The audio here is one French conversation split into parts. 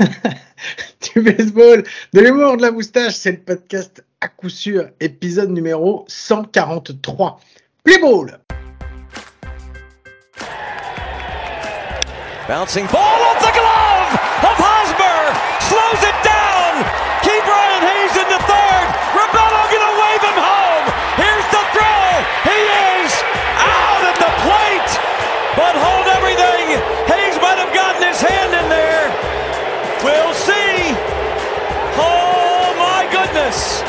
du baseball, de l'humour, de la moustache. C'est le podcast à coup sûr, épisode numéro 143. Play ball! Bouncing ball off the glove of Hosmer. Slows it down. Keep Ryan Hayes in the third. Rebello gonna wave him home. Here's the throw. He is out at the plate. But hold everything. Hayes might have gotten his hand in there. We'll see. Oh my goodness.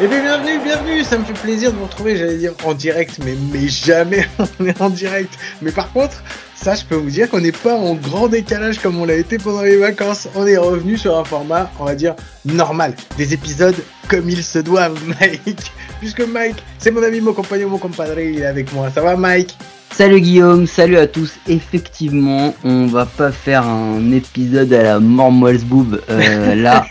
Eh bien, bienvenue, bienvenue, ça me fait plaisir de vous retrouver, j'allais dire en direct, mais, mais jamais on est en direct. Mais par contre, ça, je peux vous dire qu'on n'est pas en grand décalage comme on l'a été pendant les vacances. On est revenu sur un format, on va dire, normal. Des épisodes comme il se doit, Mike. Puisque Mike, c'est mon ami, mon compagnon, mon compadre, il est avec moi. Ça va, Mike? Salut Guillaume, salut à tous. Effectivement, on va pas faire un épisode à la Mormoise Boob euh, là.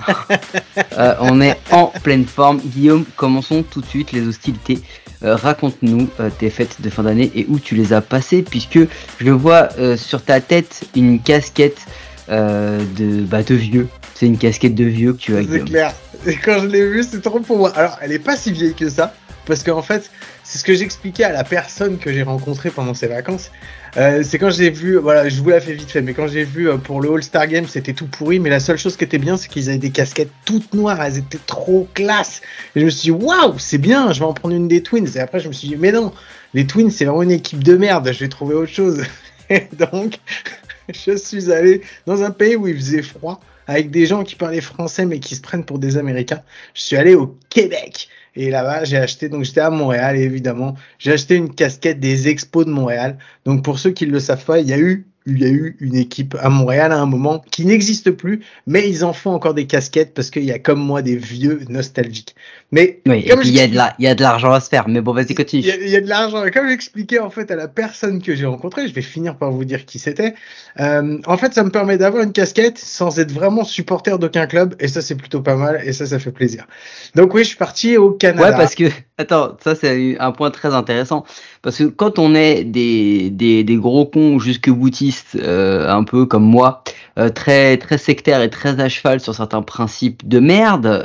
Euh, on est en pleine forme. Guillaume, commençons tout de suite les hostilités. Euh, Raconte-nous tes fêtes de fin d'année et où tu les as passées, puisque je vois sur ta tête une casquette de, bah, de vieux. C'est une casquette de vieux que tu as, C'est clair. Et quand je l'ai vu, c'est trop pour moi. Alors, elle est pas si vieille que ça, parce qu'en fait, c'est ce que j'expliquais à la personne que j'ai rencontrée pendant ces vacances. Euh, c'est quand j'ai vu, voilà, je vous la fais vite fait, mais quand j'ai vu euh, pour le All-Star Game, c'était tout pourri, mais la seule chose qui était bien, c'est qu'ils avaient des casquettes toutes noires, elles étaient trop classe. Et je me suis dit, waouh, c'est bien, je vais en prendre une des Twins. Et après, je me suis dit, mais non, les Twins, c'est vraiment une équipe de merde, je vais trouver autre chose. Et donc, je suis allé dans un pays où il faisait froid, avec des gens qui parlaient français, mais qui se prennent pour des Américains. Je suis allé au Québec. Et là-bas, j'ai acheté, donc j'étais à Montréal, évidemment, j'ai acheté une casquette des expos de Montréal. Donc pour ceux qui ne le savent pas, il y a eu il y a eu une équipe à Montréal à un moment qui n'existe plus, mais ils en font encore des casquettes parce qu'il y a comme moi des vieux nostalgiques. Mais Oui, et puis il y, a de la- il y a de l'argent à se faire. Mais bon, vas-y, continue. il y, a, il y a de l'argent. Comme j'expliquais en fait à la personne que j'ai rencontrée, je vais finir par vous dire qui c'était. Euh, en fait, ça me permet d'avoir une casquette sans être vraiment supporter d'aucun club, et ça c'est plutôt pas mal, et ça ça fait plaisir. Donc oui, je suis parti au Canada. Ouais, parce que, attends, ça c'est un point très intéressant. Parce que quand on est des, des, des gros cons jusque boutistes, euh, un peu comme moi, euh, très, très sectaires et très à cheval sur certains principes de merde,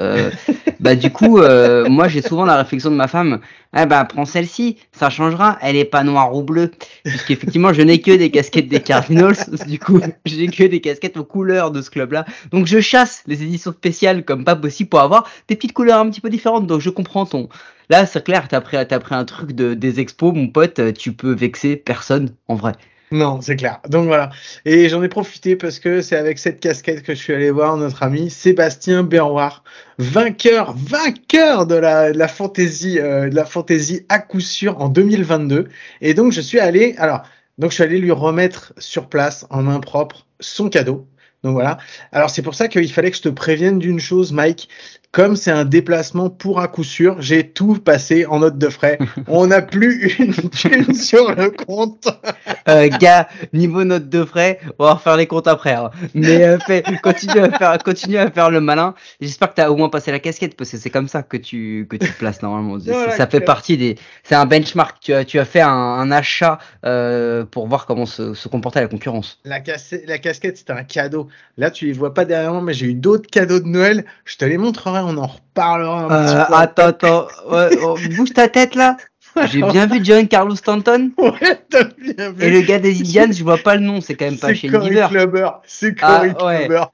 bah du coup, euh, moi j'ai souvent la réflexion de ma femme, ah bah prends celle-ci, ça changera, elle est pas noire ou bleue. Puisqu'effectivement, je n'ai que des casquettes des Cardinals, du coup, j'ai que des casquettes aux couleurs de ce club-là. Donc je chasse les éditions spéciales comme pas possible pour avoir des petites couleurs un petit peu différentes. Donc je comprends ton, Là, c'est clair, t'as pris, un truc de, des expos, mon pote, tu peux vexer personne, en vrai. Non, c'est clair. Donc voilà. Et j'en ai profité parce que c'est avec cette casquette que je suis allé voir notre ami Sébastien Berroir, vainqueur, vainqueur de la, la fantaisie, euh, de la fantaisie à coup sûr en 2022. Et donc je suis allé, alors, donc je suis allé lui remettre sur place en main propre son cadeau. Donc voilà. Alors c'est pour ça qu'il fallait que je te prévienne d'une chose, Mike. Comme c'est un déplacement pour à coup sûr, j'ai tout passé en note de frais. On n'a plus une thune sur le compte. Euh, gars, niveau note de frais, on va refaire les comptes après. hein. Mais euh, fais, continue à faire, continue à faire le malin. J'espère que t'as au moins passé la casquette parce que c'est comme ça que tu que tu te places normalement. Voilà, ça fait clair. partie des. C'est un benchmark. Tu as tu as fait un, un achat euh, pour voir comment se, se comportait la concurrence. La, casse- la casquette, c'était un cadeau. Là, tu les vois pas derrière moi, mais j'ai eu d'autres cadeaux de Noël. Je te les montrerai, on en reparlera un Euh, petit peu. attends, attends, ouais, oh, bouge ta tête là. J'ai bien vu John Carlos Stanton. Ouais, t'as bien vu. Et le gars des Indians, je vois pas le nom, c'est quand même pas chez Corey. Clubber. C'est Ah, Corey ouais. Clubber.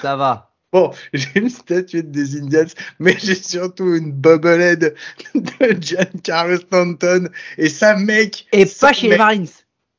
Ça va. Bon, j'ai une statuette des Indians, mais j'ai surtout une bobblehead de Giancarlo Stanton. Et ça, mec. Et pas chez les Marines.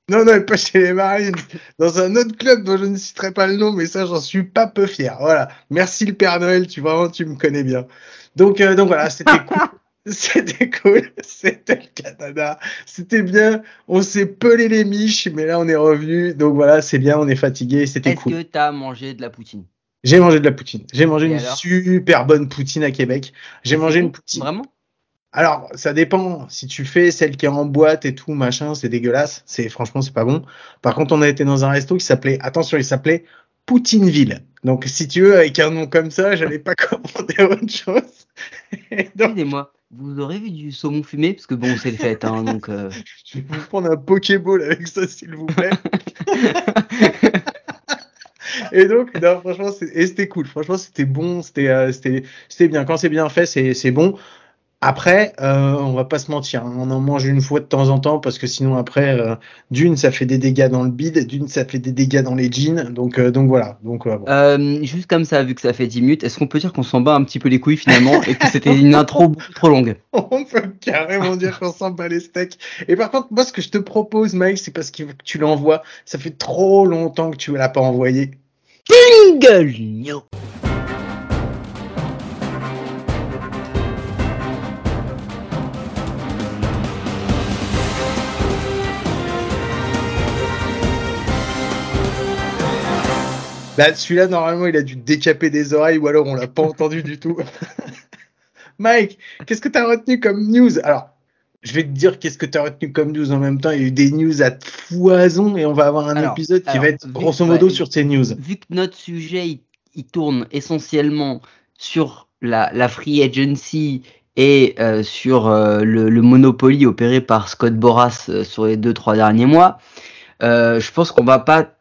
Non, non, pas chez les Marines. Dans un autre club dont je ne citerai pas le nom, mais ça, j'en suis pas peu fier. Voilà. Merci le Père Noël, tu vraiment, tu me connais bien. Donc, euh, donc voilà, c'était cool. C'était cool. C'était le Canada. C'était bien. On s'est pelé les miches, mais là, on est revenu. Donc voilà, c'est bien, on est fatigué. C'était Est-ce cool. que t'as mangé de la poutine? J'ai mangé de la poutine. J'ai mangé Et une super bonne poutine à Québec. J'ai mangé une poutine. Vraiment? Alors, ça dépend. Si tu fais celle qui est en boîte et tout, machin, c'est dégueulasse. C'est franchement, c'est pas bon. Par contre, on a été dans un resto qui s'appelait, attention, il s'appelait Poutineville. Donc, si tu veux, avec un nom comme ça, j'allais pas commander autre chose. Excusez-moi, vous aurez vu du saumon fumé Parce que bon, c'est le fait, hein, donc... euh, je vais vous prendre un Pokéball avec ça, s'il vous plaît. et donc, non, franchement, c'était cool. Franchement, c'était bon, c'était euh, c'était c'était bien. Quand c'est bien fait, c'est bon. Après, euh, on va pas se mentir, hein. on en mange une fois de temps en temps parce que sinon après, euh, d'une ça fait des dégâts dans le bide, d'une ça fait des dégâts dans les jeans, donc euh, donc voilà. Donc juste comme ça, vu que ça fait 10 minutes, est-ce qu'on peut dire qu'on s'en bat un petit peu les couilles finalement et que c'était une intro trop longue? On peut carrément dire qu'on s'en bat les steaks. Et par contre, moi ce que je te propose, Mike, c'est parce que tu l'envoies. Ça fait trop longtemps que tu l'as pas envoyé. Jingle Bah, celui-là, normalement, il a dû décaper des oreilles ou alors on l'a pas entendu du tout. Mike, qu'est-ce que tu as retenu comme news? Alors, je vais te dire qu'est-ce que tu as retenu comme news en même temps. Il y a eu des news à foison et on va avoir un épisode qui va être grosso modo sur ces news. Vu que notre sujet, il, tourne essentiellement sur la, free agency et euh, sur euh, le, le, Monopoly opéré par Scott Boras euh, sur les deux trois derniers mois, je pense qu'on va pas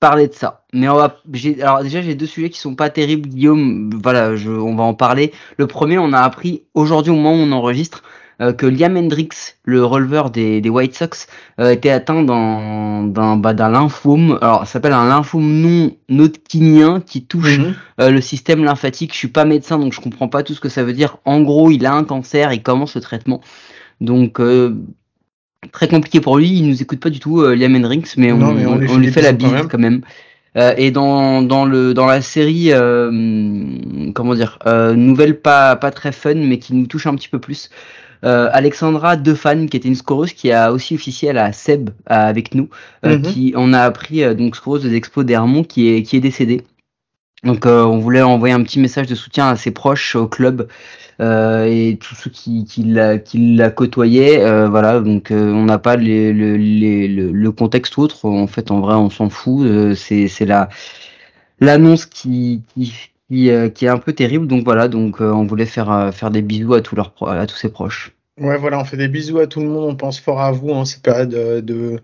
parler de ça. Mais on va, alors déjà j'ai deux sujets qui sont pas terribles, Guillaume. Voilà, je, on va en parler. Le premier, on a appris aujourd'hui au moment où on enregistre euh, que Liam Hendricks, le releveur des, des White Sox, euh, était atteint d'un d'un bah, lymphome. Alors, ça s'appelle un lymphome non hodgkinien qui touche mhm. euh, le système lymphatique. Je suis pas médecin, donc je comprends pas tout ce que ça veut dire. En gros, il a un cancer, il commence le traitement. Donc très compliqué pour lui. Il nous écoute pas du tout, euh, Liam Hendricks, mais on, on, lui fait la bise quand même. Euh, et dans, dans, le, dans la série, euh, comment dire, euh, nouvelle pas, pas très fun, mais qui nous touche un petit peu plus. Euh, Alexandra Defan, qui était une scoreuse qui a aussi officié à la SEB avec nous, mhm. qui on a appris donc scoreuse des expos d'Hermont qui est qui est décédée. Donc on voulait envoyer un petit message de soutien à ses proches au club et tous ceux qui, qui la, qui la côtoyaient, euh, voilà, donc euh, on n'a pas les, le, les, le, contexte autre. En fait, en vrai, on s'en fout. c'est c'est la l'annonce qui qui, qui, est un peu terrible. Donc voilà, donc on voulait faire faire des bisous à tous leurs à tous ses proches. Ouais, voilà, on fait des bisous à tout le monde. On pense fort à vous en cette période de,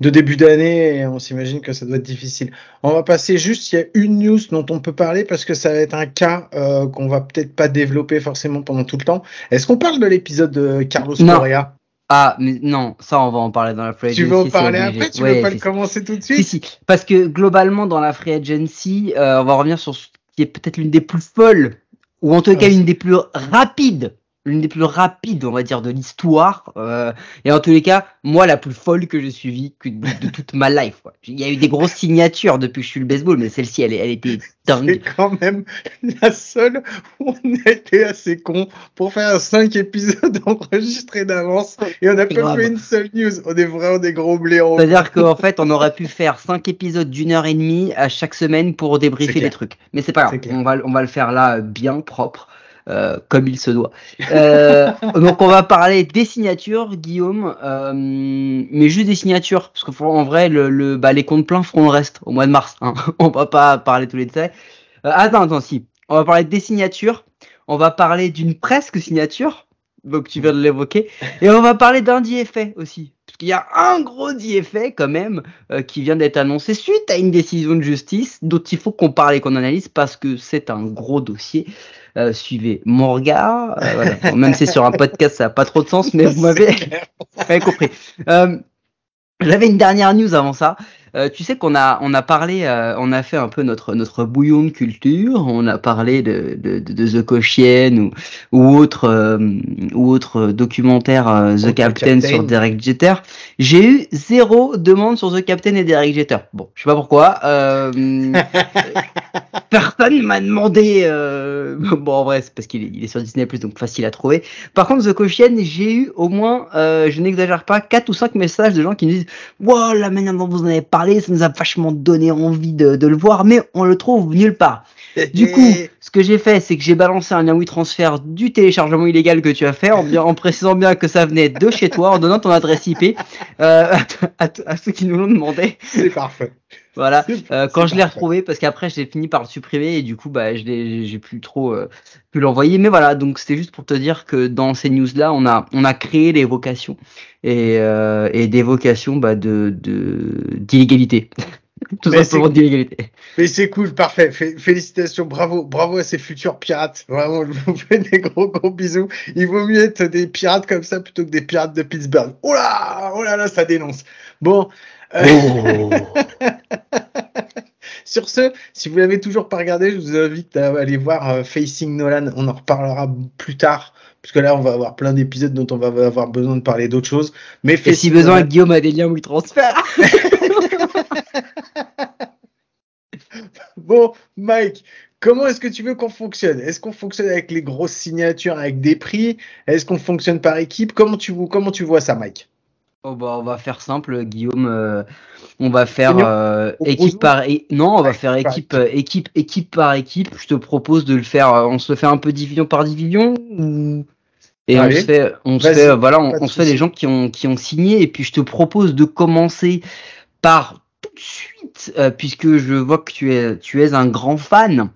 de début d'année et on s'imagine que ça doit être difficile. On va passer juste, il y a une news dont on peut parler parce que ça va être un cas euh, qu'on va peut-être pas développer forcément pendant tout le temps. Est-ce qu'on parle de l'épisode de Carlos Correa? Ah, mais non, ça, on va en parler dans la free agency. Tu veux en parler après? Tu veux pas le commencer tout de suite? Si, si. Parce que globalement, dans la free agency, euh, on va revenir sur ce qui est peut-être l'une des plus folles, ou en tout cas l'une des plus rapides l'une des plus rapides, on va dire, de l'histoire. Euh, et en tous les cas, moi, la plus folle que j'ai suivie de, toute ma life. Quoi. Il y a eu des grosses signatures depuis que je suis le baseball, mais celle-ci, elle, elle était dingue. C'est quand même la seule où on a été assez con pour faire cinq épisodes enregistrés d'avance et on n'a pas fait une seule news. On est vraiment des gros blaireaux. C'est-à-dire qu'en fait, on aurait pu faire cinq épisodes d'une heure et demie à chaque semaine pour débriefer les trucs. Mais c'est pas grave. On va, on va le faire là bien propre. Euh, comme il se doit. Euh, donc on va parler des signatures, Guillaume, euh, mais juste des signatures, parce qu'en vrai, le, le, bah, les comptes pleins feront le reste au mois de mars. Hein. on va pas parler tous les détails. attends, attends, si. On va parler des signatures. On va parler d'une presque signature, donc tu viens de l'évoquer, et on va parler d'un DFA aussi. Qu'il y a un gros DFA quand même qui vient d'être annoncé suite à une décision de justice dont il faut qu'on parle et qu'on analyse parce que c'est un gros dossier. Euh, suivez mon regard. Euh, voilà. Même si c'est sur un podcast, ça n'a pas trop de sens, mais vous m'avez compris. Euh, J'avais une dernière news avant ça. Euh, tu sais qu'on a on a parlé, euh, on a fait un peu notre notre bouillon de culture. On a parlé de de, de, The Cochienne ou ou autre euh, ou autre documentaire The Captain, sur Derek Jeter. J'ai eu zéro demande sur The Captain et Derek Jeter. Bon, je sais pas pourquoi. personne m'a demandé. bon, en vrai, c'est parce qu'il est, il est sur Disney Plus, donc facile à trouver. Par contre, The Cochienne, j'ai eu au moins, je n'exagère pas, quatre ou cinq messages de gens qui me disent, wow, la manière dont vous en avez parlé ça nous a vachement donné envie de, le voir, mais on le trouve nulle part. Du coup, ce que j'ai fait, c'est que j'ai balancé un lien transfert du téléchargement illégal que tu as fait, en, bien, en précisant bien que ça venait de chez toi, en donnant ton adresse IP euh, à, ceux qui nous l'ont demandé. C'est parfait. Voilà. Euh, quand je l'ai retrouvé, parce qu'après j'ai fini par le supprimer et du coup bah je l'ai, j'ai plus trop euh, pu l'envoyer. Mais voilà, donc c'était juste pour te dire que dans ces news là, on a on a créé les vocations et, euh, et des vocations bah, de, de d'illégalité. Tout Mais simplement c'est- d'inégalité. Mais c'est cool, parfait. Fé- Félicitations, bravo, bravo à ces futurs pirates. Vraiment, je vous fais des gros gros bisous. Il vaut mieux être des pirates comme ça plutôt que des pirates de Pittsburgh. Oh là, oh là là, ça dénonce. Bon. Oh. Sur ce, si vous l'avez toujours pas regardé, je vous invite à aller voir euh, Facing Nolan. On en reparlera plus tard, puisque là, on va avoir plein d'épisodes dont on va avoir besoin de parler d'autres choses. Mais Et si besoin, Nolan- Guillaume a des liens où il transfère. Bon, Mike, comment est-ce que tu veux qu'on fonctionne? Est-ce qu'on fonctionne avec les grosses signatures, avec des prix? Est-ce qu'on fonctionne par équipe? Comment tu, comment tu vois ça, Mike? Oh bah on va faire simple, Guillaume. euh, on va faire euh, au équipe par é- non, on va Ouais, faire équipe euh, équipe équipe par équipe. Je te propose de le faire. euh, On se fait un peu division par division ou? Et on se fait on se fait voilà on, se fait des gens qui ont qui ont signé et puis je te propose de commencer par tout de suite euh, puisque je vois que tu es tu es un grand fan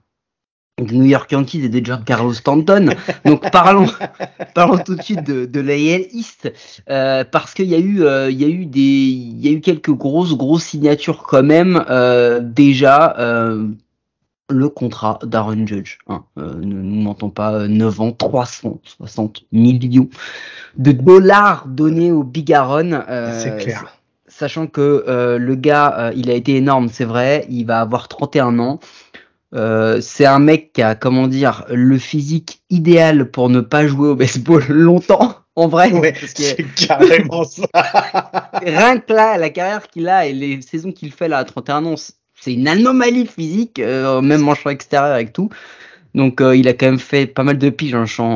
New York Yankees et de Giancarlo Stanton. Donc parlons, parlons tout de suite de, de l'AL East euh, parce qu'il y a eu, euh, il y a eu des, il y a eu quelques grosses, grosses signatures quand même. Euh, déjà, euh, le contrat d'Aaron Judge. Hein, euh, ne nous mentons pas, euh, 9 ans, 360 millions de dollars donnés au Big Aaron. C'est clair. Sachant que euh, le gars, euh, il a été énorme, c'est vrai. Il va avoir 31 ans. Euh, c'est un mec qui a, comment dire, le physique idéal pour ne pas jouer au baseball longtemps, en vrai. Ouais, que c'est carrément ça. rien que là, la carrière qu'il a et les saisons qu'il fait là à 31 ans, c'est une anomalie physique, euh, même en champ extérieur avec tout. Donc euh, il a quand même fait pas mal de piges en champ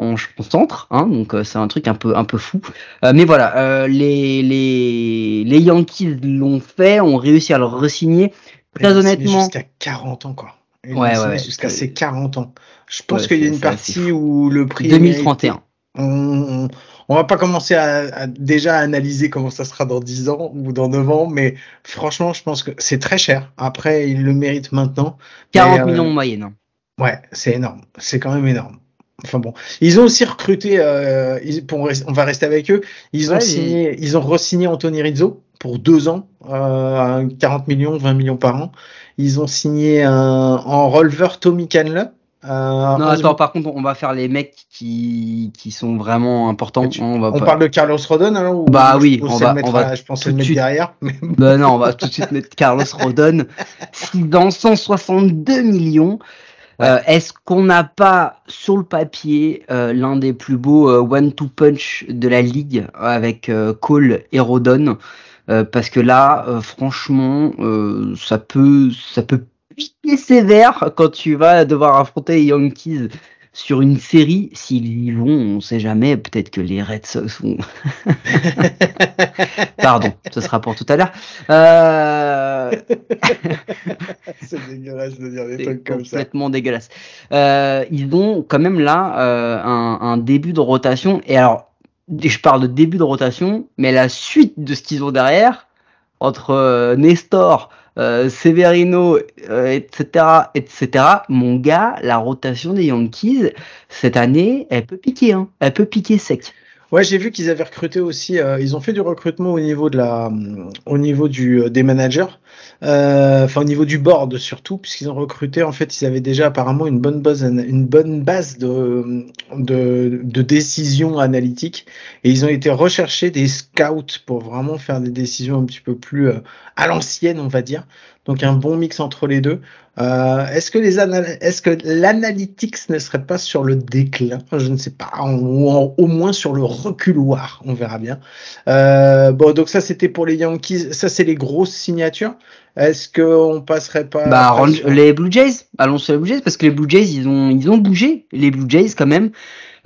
en, en centre, hein, donc euh, c'est un truc un peu un peu fou. Euh, mais voilà, les les les Yankees l'ont fait, ont réussi à le re-signer. Très honnêtement, Jusqu'à 40 ans, quoi. Ouais, ouais, Jusqu'à ses 40 ans. Je pense qu'il y a une partie où le prix. est 2031. mérité. On, on, va pas commencer à, à déjà analyser comment ça sera dans 10 ans ou dans 9 ans, mais franchement, je pense que c'est très cher. Après, il le mérite maintenant. 40 Mais, euh, millions de moyenne. hein. Ouais, c'est énorme. C'est quand même énorme. Enfin bon, ils ont aussi recruté. Euh, ils- pour, rest- on va rester avec eux. Ils ont Ouais, signé, ils ont re-signé Anthony Rizzo pour deux ans, euh, 40 millions, 20 millions par an. Ils ont signé un, en releveur Tommy Canle. Euh, Non, 11 attends, par contre, on va faire les mecs qui, qui sont vraiment importants. Tu- hein, on va On pas... parle de Carlos Rodon alors ou- Bah ou oui, on va- mettre on va à- je pensais tout le mettre suite. derrière. Mais Bah non, on va tout de suite mettre Carlos Rodon. Si dans 162 millions, euh, est-ce qu'on n'a pas sur le papier euh, l'un des plus beaux one-two punch de la ligue avec Cole et Rodon? Euh, Parce que là, euh, franchement, euh, ça peut, ça peut piquer sévère quand tu vas devoir affronter les Yankees sur une série. S'ils y vont, on sait jamais. Peut-être que les Red Sox vont Pardon, ce sera pour tout à l'heure. Euh, c'est dégueulasse de dire des trucs comme ça. complètement dégueulasse. Euh, ils ont quand même là euh, un, un début de rotation. Et alors, je parle de début de rotation, mais la suite de ce qu'ils ont derrière, entre euh, Nestor, euh, Severino, euh, etc., etc., mon gars, la rotation des Yankees, cette année, elle peut piquer. Hein. Elle peut piquer sec. Ouais, j'ai vu qu'ils avaient recruté aussi. euh, ils ont fait du recrutement au niveau de la, au niveau du euh, des managers, euh, enfin au niveau du board surtout, puisqu'ils ont recruté. En fait, ils avaient déjà apparemment une bonne base, une bonne base de de, de décisions analytiques, et ils ont été rechercher des scouts pour vraiment faire des décisions un petit peu plus euh, à l'ancienne, on va dire. Donc un bon mix entre les deux. Euh, est-ce que les est-ce que l'analytics ne serait pas sur le déclin? Je ne sais pas, ou au moins sur le reculoir, on verra bien. Euh, bon, donc ça c'était pour les Yankees, ça c'est les grosses signatures. Est-ce que on passerait pas Bah, sur- les Blue Jays, allons sur les Blue Jays parce que les Blue Jays, ils ont, ils ont bougé, les Blue Jays quand même.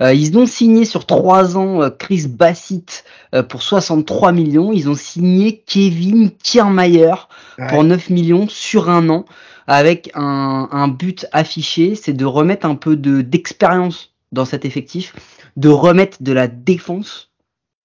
Euh, ils ont signé sur trois ans euh, Chris Bassett euh, pour 63 millions. Ils ont signé Kevin Kiermaier Ouais. pour 9 millions sur un an avec un, un but affiché, c'est de remettre un peu de d'expérience dans cet effectif, de remettre de la défense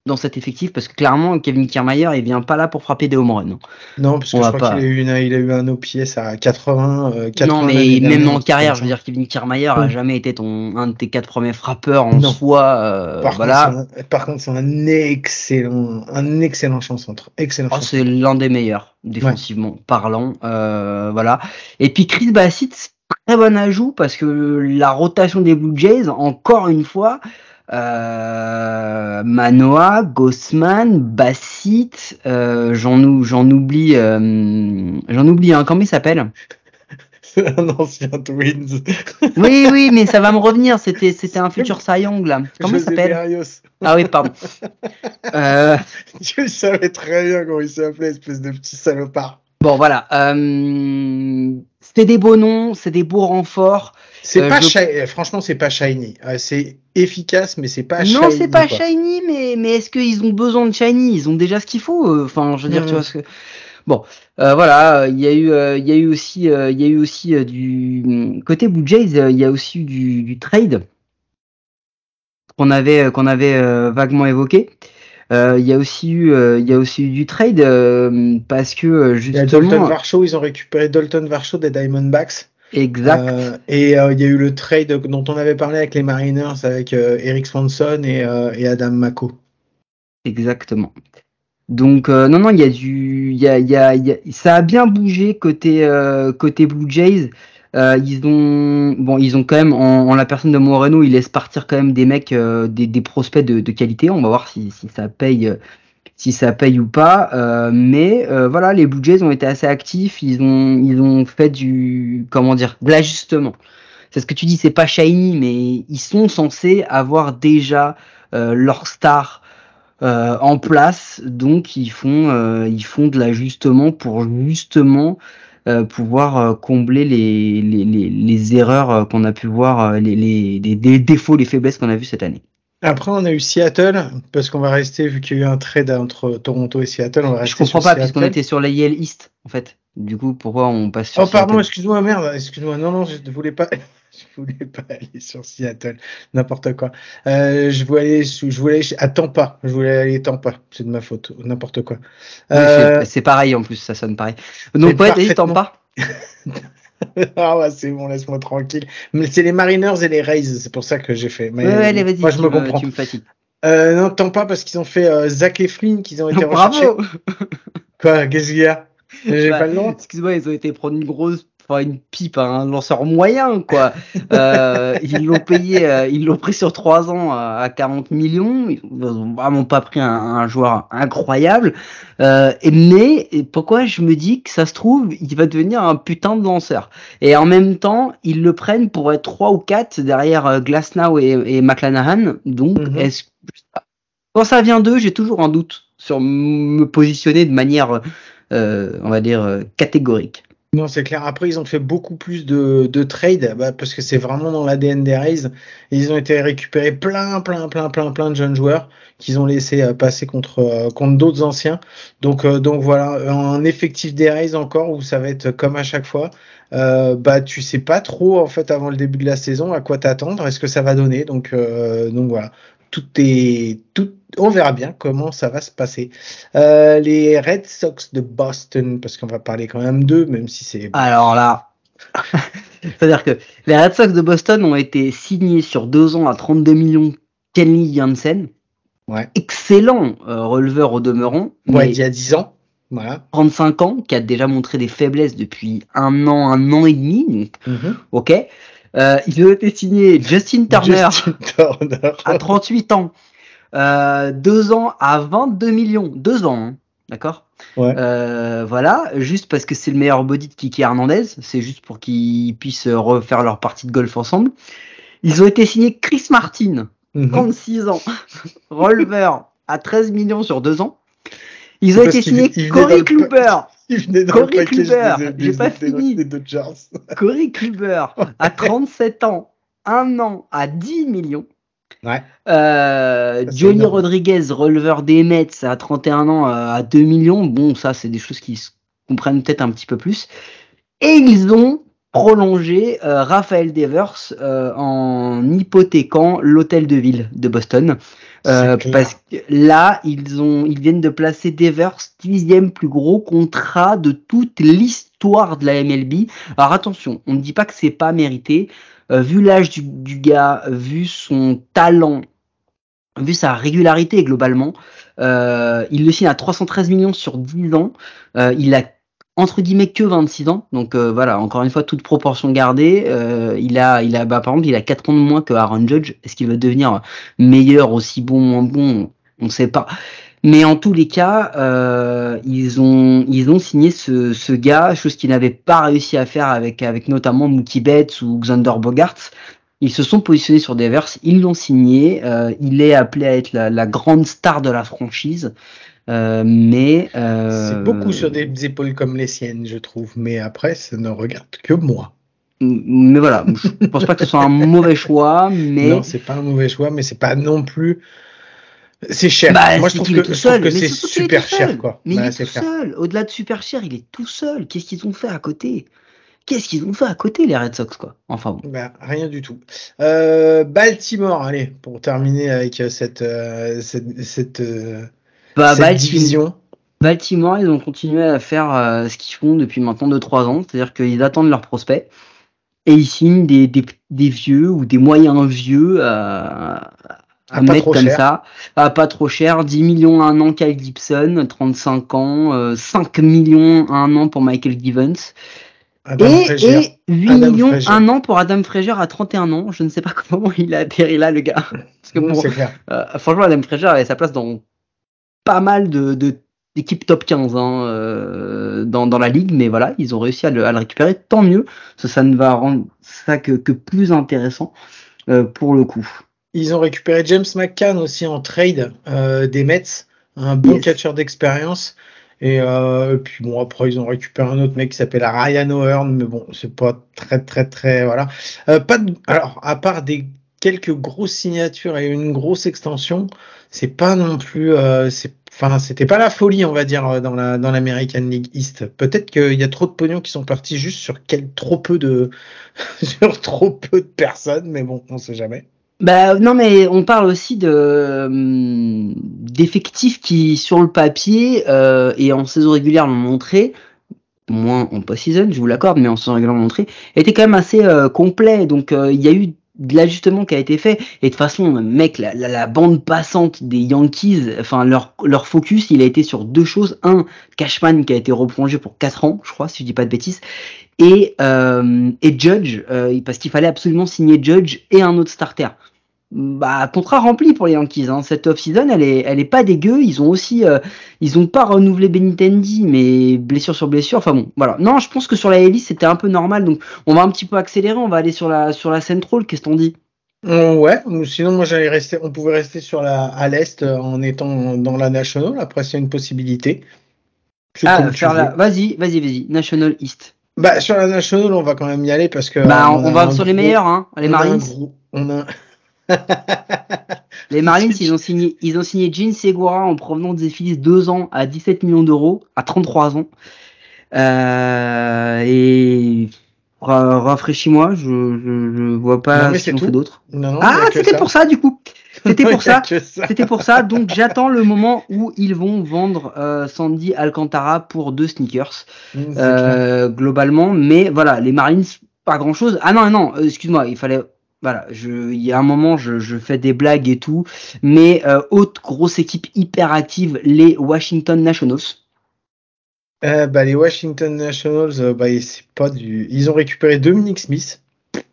dans cet effectif parce que clairement Kevin Kiermaier il vient pas là pour frapper des home runs. Non, parce que On je crois pas- qu'il a eu, une, il a eu un OPS à 80. euh, 80 non mais même en carrière, je veux dire Kevin Kiermaier a Oui. jamais été ton un de tes quatre premiers frappeurs en Non. soi. euh, Par, voilà. contre, c'est un, par contre, c'est un excellent, un excellent champ centre. Excellent Oh, c'est l'un des meilleurs défensivement parlant, euh, voilà. Et puis Chris Bassett, c'est très bon ajout parce que la rotation des Blue Jays, encore une fois, euh, Manoa, Gossman, Bassett, euh, j'en ou- j'en oublie, euh, j'en oublie un. Comment il s'appelle? C'est un ancien Twins. Oui, oui, mais ça va me revenir. C'était, c'était un futur Cy Young là. Comment il s'appelle? Ah oui, pardon. Euh, Je savais très bien comment il s'appelait, espèce de petit salopard. Bon voilà, euh, c'était des beaux noms, c'est des beaux renforts. C'est Euh, pas je- shi- eh, franchement, c'est pas shiny. Euh, c'est efficace, mais c'est pas shiny. non, c'est pas quoi. shiny, mais mais est-ce qu'ils ont besoin de shiny? Ils ont déjà ce qu'il faut. euh, Enfin, je veux dire, tu vois ce que. Bon, euh, voilà, euh, il y a eu, euh, il y a eu aussi, euh, il y a eu aussi euh, du côté Blue Jays, euh, il y a aussi eu du, du trade qu'on avait, euh, qu'on avait euh, vaguement évoqué. Euh, Il y a aussi eu, euh, il y a aussi eu du trade euh, parce que euh, Il y a Dalton justement, Varsho, ils ont récupéré Dalton Varsho des Diamondbacks. Exact. Euh, et euh, il y a eu le trade dont on avait parlé avec les Mariners, avec euh, Eric Swanson et, et Adam Mako. Exactement. Donc non non il y a du y a, y a, il y a- ça a bien bougé côté côté Blue Jays. Ils ont bon ils ont quand même en, en la personne de Moreno ils laissent partir quand même des mecs des, des prospects de, de qualité. On va voir si, si ça paye si ça paye ou pas. Euh, mais euh, voilà les Blue Jays ont été assez actifs. Ils ont ils ont fait du comment dire de l'ajustement. C'est ce que tu dis c'est pas shiny mais ils sont censés avoir déjà euh, leur star euh, en place, donc ils font euh, ils font de l'ajustement pour justement euh, pouvoir combler les, les, les, les erreurs qu'on a pu voir, les, les, les- défauts, les faiblesses qu'on a vu cette année. Après, on a eu Seattle, parce qu'on va rester, vu qu'il y a eu un trade entre Toronto et Seattle, on va rester Je comprends sur pas puisqu'on était sur la Yale East en fait. Du coup, pourquoi on passe sur Oh, pardon, excuse-moi, merde, excuse-moi. Non, non, je ne voulais pas. Je voulais pas aller sur Seattle, n'importe quoi. Euh, je voulais aller, je voulais aller à Tampa. Je voulais aller à Tampa. C'est de ma faute, n'importe quoi. Euh, c'est- C'est pareil en plus, ça sonne pareil. Donc ouais, parfaitement- pas ah ouais, c'est bon, laisse-moi tranquille. Mais c'est les Mariners et les Rays, c'est pour ça que j'ai fait. Mais Ouais, allez, vas-y, moi, je me comprends. tu me fatigues. Euh, non, Tampa parce qu'ils ont fait euh, Zach Eflin, qu'ils ont été recherchés. Bravo Quoi, qu'est-ce qu'il y a? J'ai Bah, pas le droit. Excuse-moi, ils ont été prendre une grosse, enfin une pipe, à un lanceur moyen, quoi. Euh, ils l'ont payé, euh, ils l'ont pris sur trois ans à à 40 millions. Ils ont vraiment pas pris un, un joueur incroyable. Euh, et- mais pourquoi je me dis que ça se trouve, il va devenir un putain de lanceur. Et en même temps, ils le prennent pour être trois ou quatre derrière euh, Glasnow et, et McClanahan. Donc, Mhm. est-ce quand ça vient d'eux, j'ai toujours un doute sur me positionner de manière, euh, on va dire, euh, catégorique. Non, c'est clair. Après, ils ont fait beaucoup plus de, de trades bah, parce que c'est vraiment dans l'ADN des Rays. Ils ont été récupérer plein, plein, plein, plein, plein de jeunes joueurs qu'ils ont laissé euh, passer contre, euh, contre d'autres anciens. Donc, euh, donc voilà, un effectif des Rays encore où ça va être comme à chaque fois. Euh, bah, tu sais pas trop en fait avant le début de la saison à quoi t'attendre, est-ce que ça va donner? Donc, donc voilà, tout est, tout, on verra bien comment ça va se passer. Euh, les Red Sox de Boston, parce qu'on va parler quand même d'eux, même si c'est Alors là, c'est-à-dire que les Red Sox de Boston ont été signés sur deux ans à 32 millions Kenley Jansen. Ouais. Excellent euh, releveur au demeurant. Ouais, mais il y a 10 ans. Voilà. 35 ans, qui a déjà montré des faiblesses depuis un an, un an et demi. Donc, ok. Euh, ils ont été signés Justin Turner Justin Turner. à 38 ans. Euh, deux ans à 22 millions. Deux ans, hein, d'accord? Ouais. Euh, Voilà, juste parce que c'est le meilleur body de Kiki Hernandez. C'est juste pour qu'ils puissent refaire leur partie de golf ensemble. Ils ont été signés Chris Martin, Mhm. 36 ans, releveur à 13 millions sur deux ans. Ils ont été signés il Corey. Il venait Corey Kluber, j'ai pas fini. des Dodgers. Corey Kluber à 37 ans, un an à 10 millions. Ouais. Euh, Johnny énorme. Rodriguez, releveur des Mets à 31 ans euh, à 2 millions. Bon, ça, c'est des choses qui se comprennent peut-être un petit peu plus. Et ils ont prolongé euh, Raphaël Devers euh, en hypothéquant l'hôtel de ville de Boston. Euh, parce que là, ils ont, ils viennent de placer Devers dixième plus gros contrat de toute l'histoire de la MLB. Alors attention, on ne dit pas que c'est pas mérité. Euh, vu l'âge du, du, gars, vu son talent, vu sa régularité globalement, euh, il le signe à 313 millions sur 10 ans. Il a entre guillemets que 26 ans. Donc euh, voilà, encore une fois, toute proportion gardée. Euh, il a, il a, bah, par exemple, il a 4 ans de moins que Aaron Judge. Est-ce qu'il va devenir meilleur, aussi bon, moins bon? On ne sait pas. Mais en tous les cas, euh, ils ont ils ont signé ce, gars, chose qu'ils n'avaient pas réussi à faire avec avec notamment Mookie Betts ou Xander Bogarts. Ils se sont positionnés sur Devers, ils l'ont signé. Euh, il est appelé à être la, grande star de la franchise. Euh, mais euh... c'est beaucoup sur des épaules comme les siennes, je trouve. Mais après, ça ne regarde que moi. Mais voilà, je pense pas que ce soit un mauvais choix, mais non, c'est pas un mauvais choix, mais c'est pas non plus. C'est cher. Bah, Moi, je trouve que, seul. que c'est super cher, quoi. Mais bah, il est, tout seul. Au-delà de super cher, il est tout seul. Qu'est-ce qu'ils ont fait à côté? Qu'est-ce qu'ils ont fait à côté, les Red Sox, quoi? Enfin bon. Bah, rien du tout. Euh, Baltimore, allez, pour terminer avec cette, cette, cette, bah, cette Baltimore, division. Baltimore, ils ont continué à faire euh, ce qu'ils font depuis maintenant 2-3 ans, c'est-à-dire qu'ils attendent leurs prospects et ils signent des, des, des vieux ou des moyens vieux à, à mettre comme cher. ça, à pas trop cher, 10 millions un an Kyle Gibson, 35 ans, euh, 5 millions un an pour Michael Givens. Adam et, et 8 Adam millions Frazier. un an pour Adam Frazier à 31 ans. Je ne sais pas comment il a atterri là, le gars. Parce que bon, euh, franchement, Adam Frazier avait sa place dans pas mal de, de d'équipes top 15 hein, euh, dans, dans la ligue, mais voilà, ils ont réussi à le, à le récupérer, tant mieux, ça, ça ne va rendre ça que, que plus intéressant euh, pour le coup. Ils ont récupéré James McCann aussi en trade euh, des Mets, un bon Yes. catcheur d'expérience. Et puis bon, après, ils ont récupéré un autre mec qui s'appelle Ryan O'Hearn, mais bon, c'est pas très, très, très. Voilà. Pas de- Alors, à part des quelques grosses signatures et une grosse extension, c'est pas non plus. C'est Enfin, c'était pas la folie, on va dire, euh, dans la dans l'American League East. Peut-être qu'il y a trop de pognon qui sont partis juste sur trop peu de sur trop peu de personnes, mais bon, on sait jamais. Bah non mais on parle aussi de hum, d'effectifs qui sur le papier euh, et en saison régulière l'ont montré moins en post-season je vous l'accorde mais en saison régulière l'ont montré était quand même assez euh, complet donc euh, il y a eu de l'ajustement qui a été fait. Et de toute façon mec la, bande passante des Yankees enfin leur leur focus il a été sur deux choses. Un Cashman qui a été replongé pour 4 ans je crois si je dis pas de bêtises. Et euh, et Judge euh, parce qu'il fallait absolument signer Judge et un autre starter bah contrat rempli pour les Yankees hein. cette off season elle est elle est pas dégueu. Ils ont aussi euh, ils ont pas renouvelé Benintendi mais blessure sur blessure. Enfin bon voilà. Non je pense que sur la hélice c'était un peu normal. Donc on va un petit peu accélérer. On va aller sur la sur la central qu'est-ce qu'on dit Euh, ouais, ou sinon moi j'allais rester, on pouvait rester sur la à l'est euh, en étant dans la National. Après c'est une possibilité. Ah faire la vas-y vas-y vas-y. National East. Bah sur la National on va quand même y aller parce que. bah on, va sur les meilleurs hein. Les on a un Marines gros- on a. Les Marlins, ils ont signé, ils ont signé Gene Segura en provenance des Phillies deux ans à 17 millions d'euros à 33 ans. Euh, et ra- rafraîchis-moi, je, je, je vois pas Non, ce fait d'autre. Ah, c'était pour ça du coup. C'était pour ça. C'était pour ça. Donc j'attends le moment où ils vont vendre euh, Sandy Alcantara pour deux sneakers. Mm. Euh, globalement, mais voilà, les Marines, pas grand chose. Ah non, non, euh, excuse-moi, il fallait. Voilà, je, il y a un moment, je, je fais des blagues et tout, mais euh, autre grosse équipe hyper active, les Washington Nationals. Euh, bah, les Washington Nationals, euh, bah, c'est pas du. Ils ont récupéré Dominic Smith.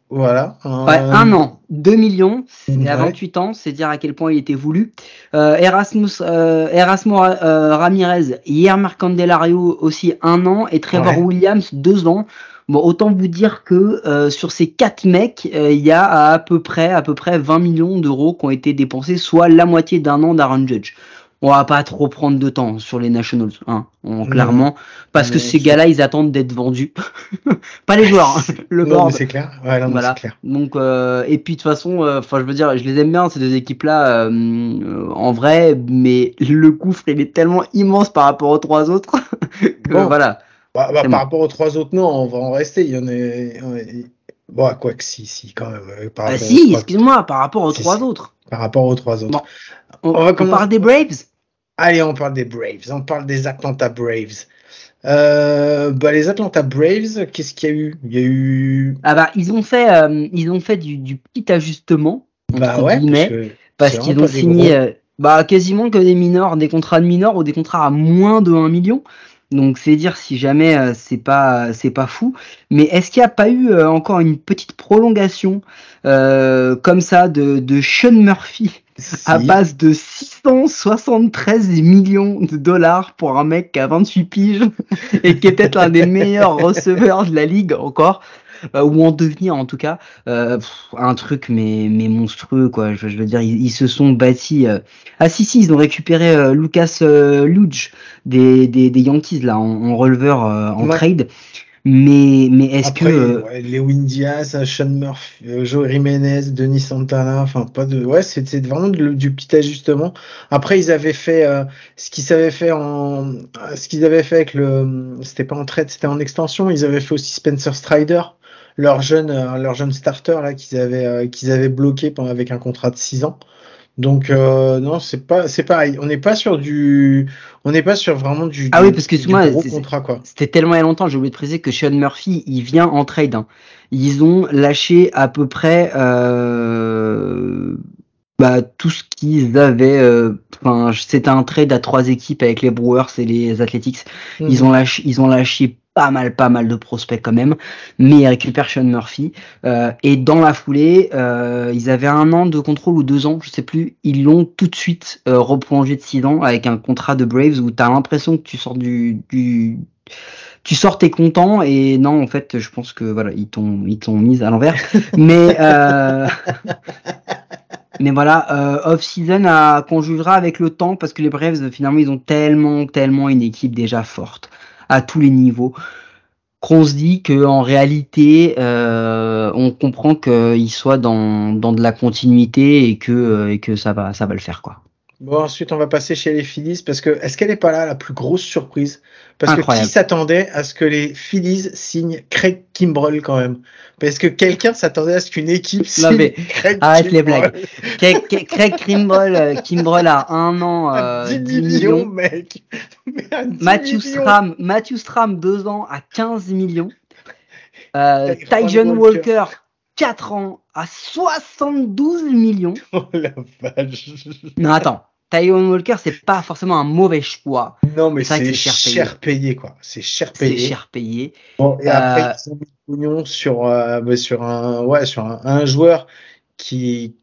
Voilà. Ouais, un an, 2 millions, et à Ouais. 28 ans, c'est dire à quel point il était voulu. Euh, Erasmus, euh, Erasmo euh, Ramirez, hier Candelario aussi un an, et Trevor Ouais. Williams deux ans. Bon, autant vous dire que euh, sur ces quatre mecs, euh, il y a à, à peu près à peu près 20 millions d'euros qui ont été dépensés, soit la moitié d'un an d'Aaron Judge. On va pas trop prendre de temps sur les Nationals, hein, on- clairement, parce que ces gars-là, ils attendent d'être vendus. pas les joueurs, hein, le Non, c'est clair. Ouais, non, Voilà. c'est clair. Donc euh, et puis de toute façon, euh, enfin je veux dire, je les aime bien ces deux équipes-là euh, euh, en vrai, mais le gouffre il est tellement immense par rapport aux trois autres que Bon. voilà. Bah, bah, par bon. rapport aux trois autres, non, on va en rester. Il y en a. Bon, quoi que si, si, quand même. euh, Par Ah rapport aux si, excuse-moi, par rapport aux Si, trois si. autres. par rapport aux trois autres. Bon. On, On va on commencer- parle des Braves? Allez, on parle des Braves, on parle des Atlanta Braves. Euh, bah, les Atlanta Braves, qu'est-ce qu'il y a eu? Il y a eu. Ah bah ils ont fait, euh, ils ont fait du, du petit ajustement Bah ouais, guillemets, parce qu'ils ont signé euh, bah, quasiment que des mineurs, des contrats de mineurs ou des contrats à moins de 1 million. Donc c'est dire si jamais euh, c'est pas c'est pas fou. Mais est-ce qu'il n'y a pas eu euh, encore une petite prolongation euh, comme ça de, de Sean Murphy à base de 673 millions de dollars pour un mec qui a 28 piges et qui est peut-être l'un des meilleurs receveurs de la ligue encore, ou en devenir en tout cas, euh, pff, un truc mais, mais monstrueux quoi. Je, je veux dire, ils, ils se sont bâtis. euh, Ah si si, ils ont récupéré euh, Lucas Luge des, des, des Yankees là en, en releveur euh, en Ouais. trade. Mais mais est-ce que euh, ouais, Lewin Diaz, Sean Murphy, Joe Jiménez, Denis Santana, enfin pas de, ouais, c'est vraiment de- du petit ajustement. Après, ils avaient fait euh, ce qu'ils avaient fait en, ce qu'ils avaient fait avec le, c'était pas en trade, c'était en extension. Ils avaient fait aussi Spencer Strider, leur jeune, euh, leur jeune starter là qu'ils avaient, euh, qu'ils avaient bloqué pendant- avec un contrat de 6 ans. Donc euh, non, c'est pas, c'est pareil. On n'est pas sur du, on n'est pas sur vraiment du, Ah du- oui, parce que quoi. C'était tellement il y a longtemps, j'ai oublié de préciser que Sean Murphy, il vient en trade. hein. Ils ont lâché à peu près euh, bah, tout ce qu'ils avaient. euh, Enfin, c'était un trade à trois équipes avec les Brewers et les Athletics. Ils ont lâché, ils ont lâché pas mal, pas mal de prospects quand même, mais ils récupèrent Sean Murphy. Euh, et dans la foulée, euh, ils avaient un an de contrôle ou deux ans, je sais plus. Ils l'ont tout de suite euh, reprolongé de six ans avec un contrat de Braves où t'as l'impression que tu sors du, du, tu sors t'es content et non en fait je pense que voilà ils t'ont ils t'ont mise à l'envers. mais euh, mais voilà euh, off season à qu'on jugera avec le temps parce que les Braves finalement ils ont tellement tellement une équipe déjà forte à tous les niveaux qu'on se dit que en réalité euh, on comprend qu'ils soient dans, dans de la continuité et que euh, et que ça va ça va le faire quoi. Bon, ensuite, on va passer chez les Phillies parce que est-ce qu'elle est pas là la plus grosse surprise? Parce Incroyable. que qui s'attendait à ce que les Phillies signent Craig Kimbrell quand même? Parce que quelqu'un s'attendait à ce qu'une équipe signe mais Craig arrête les blagues. Craig, Kimbrell, euh, Kimbrell a un an, euh, 10 10 millions, millions. mec. Mais à 10 Matthew millions. Stram, Matthew Stram, 2 ans à 15 millions. Euh, Tyron Tyjon Walker. Walker, 4 ans à 72 millions. Oh la vache. Non, attends. Tyron Walker, c'est pas forcément un mauvais choix. Non, mais C'est c'est c'est cher cher, payé. quoi. C'est cher C'est payé. cher payé. Bon, et Euh, après, ils ont mis le pognon sur, euh, bah, sur un, ouais, sur un, un joueur qui,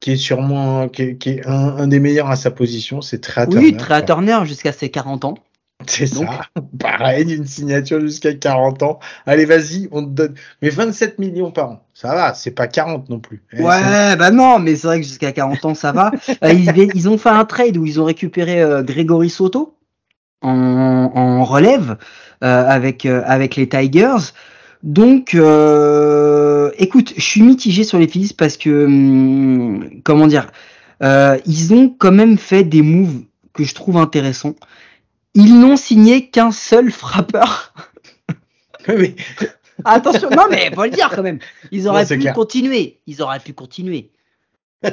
qui est sûrement, qui est, qui est un, un des meilleurs à sa position, c'est Trey Oui, Turner, Trey. Turner jusqu'à ses 40 ans. C'est ça. Pareil, une signature jusqu'à 40 ans. Allez, vas-y, on te donne. Mais 27 millions par an. Ça va, c'est pas 40 non plus. Eh, Ouais, bah non, mais c'est vrai que jusqu'à 40 ans, ça va. Euh, ils, ont fait un trade où ils ont récupéré euh, Grégory Soto en, en relève euh, avec, euh, avec les Tigers. Donc, écoute, je suis mitigé sur les Phillies parce que, hum, comment dire, ils ont quand même fait des moves que je trouve intéressants. Ils n'ont signé qu'un seul frappeur. Mais, Attention, non mais faut le dire quand même. Ils auraient Non, pu clair. continuer. Ils auraient pu continuer.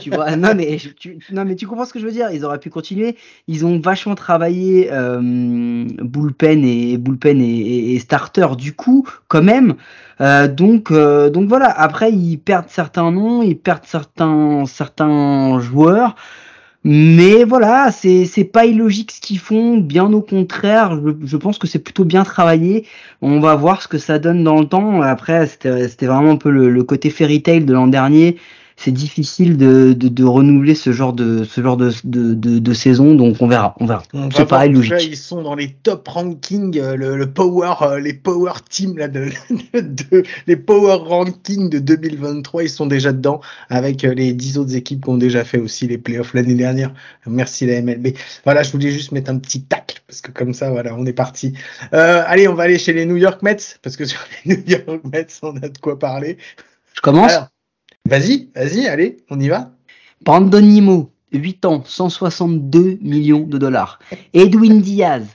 Tu vois, non mais tu, non mais tu comprends ce que je veux dire. Ils auraient pu continuer. Ils ont vachement travaillé euh, bullpen et bullpen et, et- et starter du coup quand même. Euh, donc euh, donc voilà. Après ils perdent certains noms, ils perdent certains certains joueurs. Mais voilà, c'est c'est pas illogique ce qu'ils font, bien au contraire, je, pense que c'est plutôt bien travaillé. On va voir ce que ça donne dans le temps. Après, c'était c'était vraiment un peu le, le côté fairy tale de l'an dernier. C'est difficile de, de, de renouveler ce genre de ce genre de, de, de, de saison, donc on verra, on verra. C'est pareil, logique. ils sont dans les top rankings, euh, le, le power, euh, les power teams là, de, de- les power rankings de 2023, ils sont déjà dedans avec euh, les 10 autres équipes qui ont déjà fait aussi les playoffs l'année dernière. Merci la MLB. Voilà, je voulais juste mettre un petit tac parce que comme ça, voilà, on est parti. Euh, allez, on va aller chez les New York Mets parce que sur les New York Mets, on a de quoi parler. Je commence? Alors, vas-y, vas-y, allez, on y va. Brandon Nimmo, 8 ans, 162 millions de dollars. Edwin Diaz,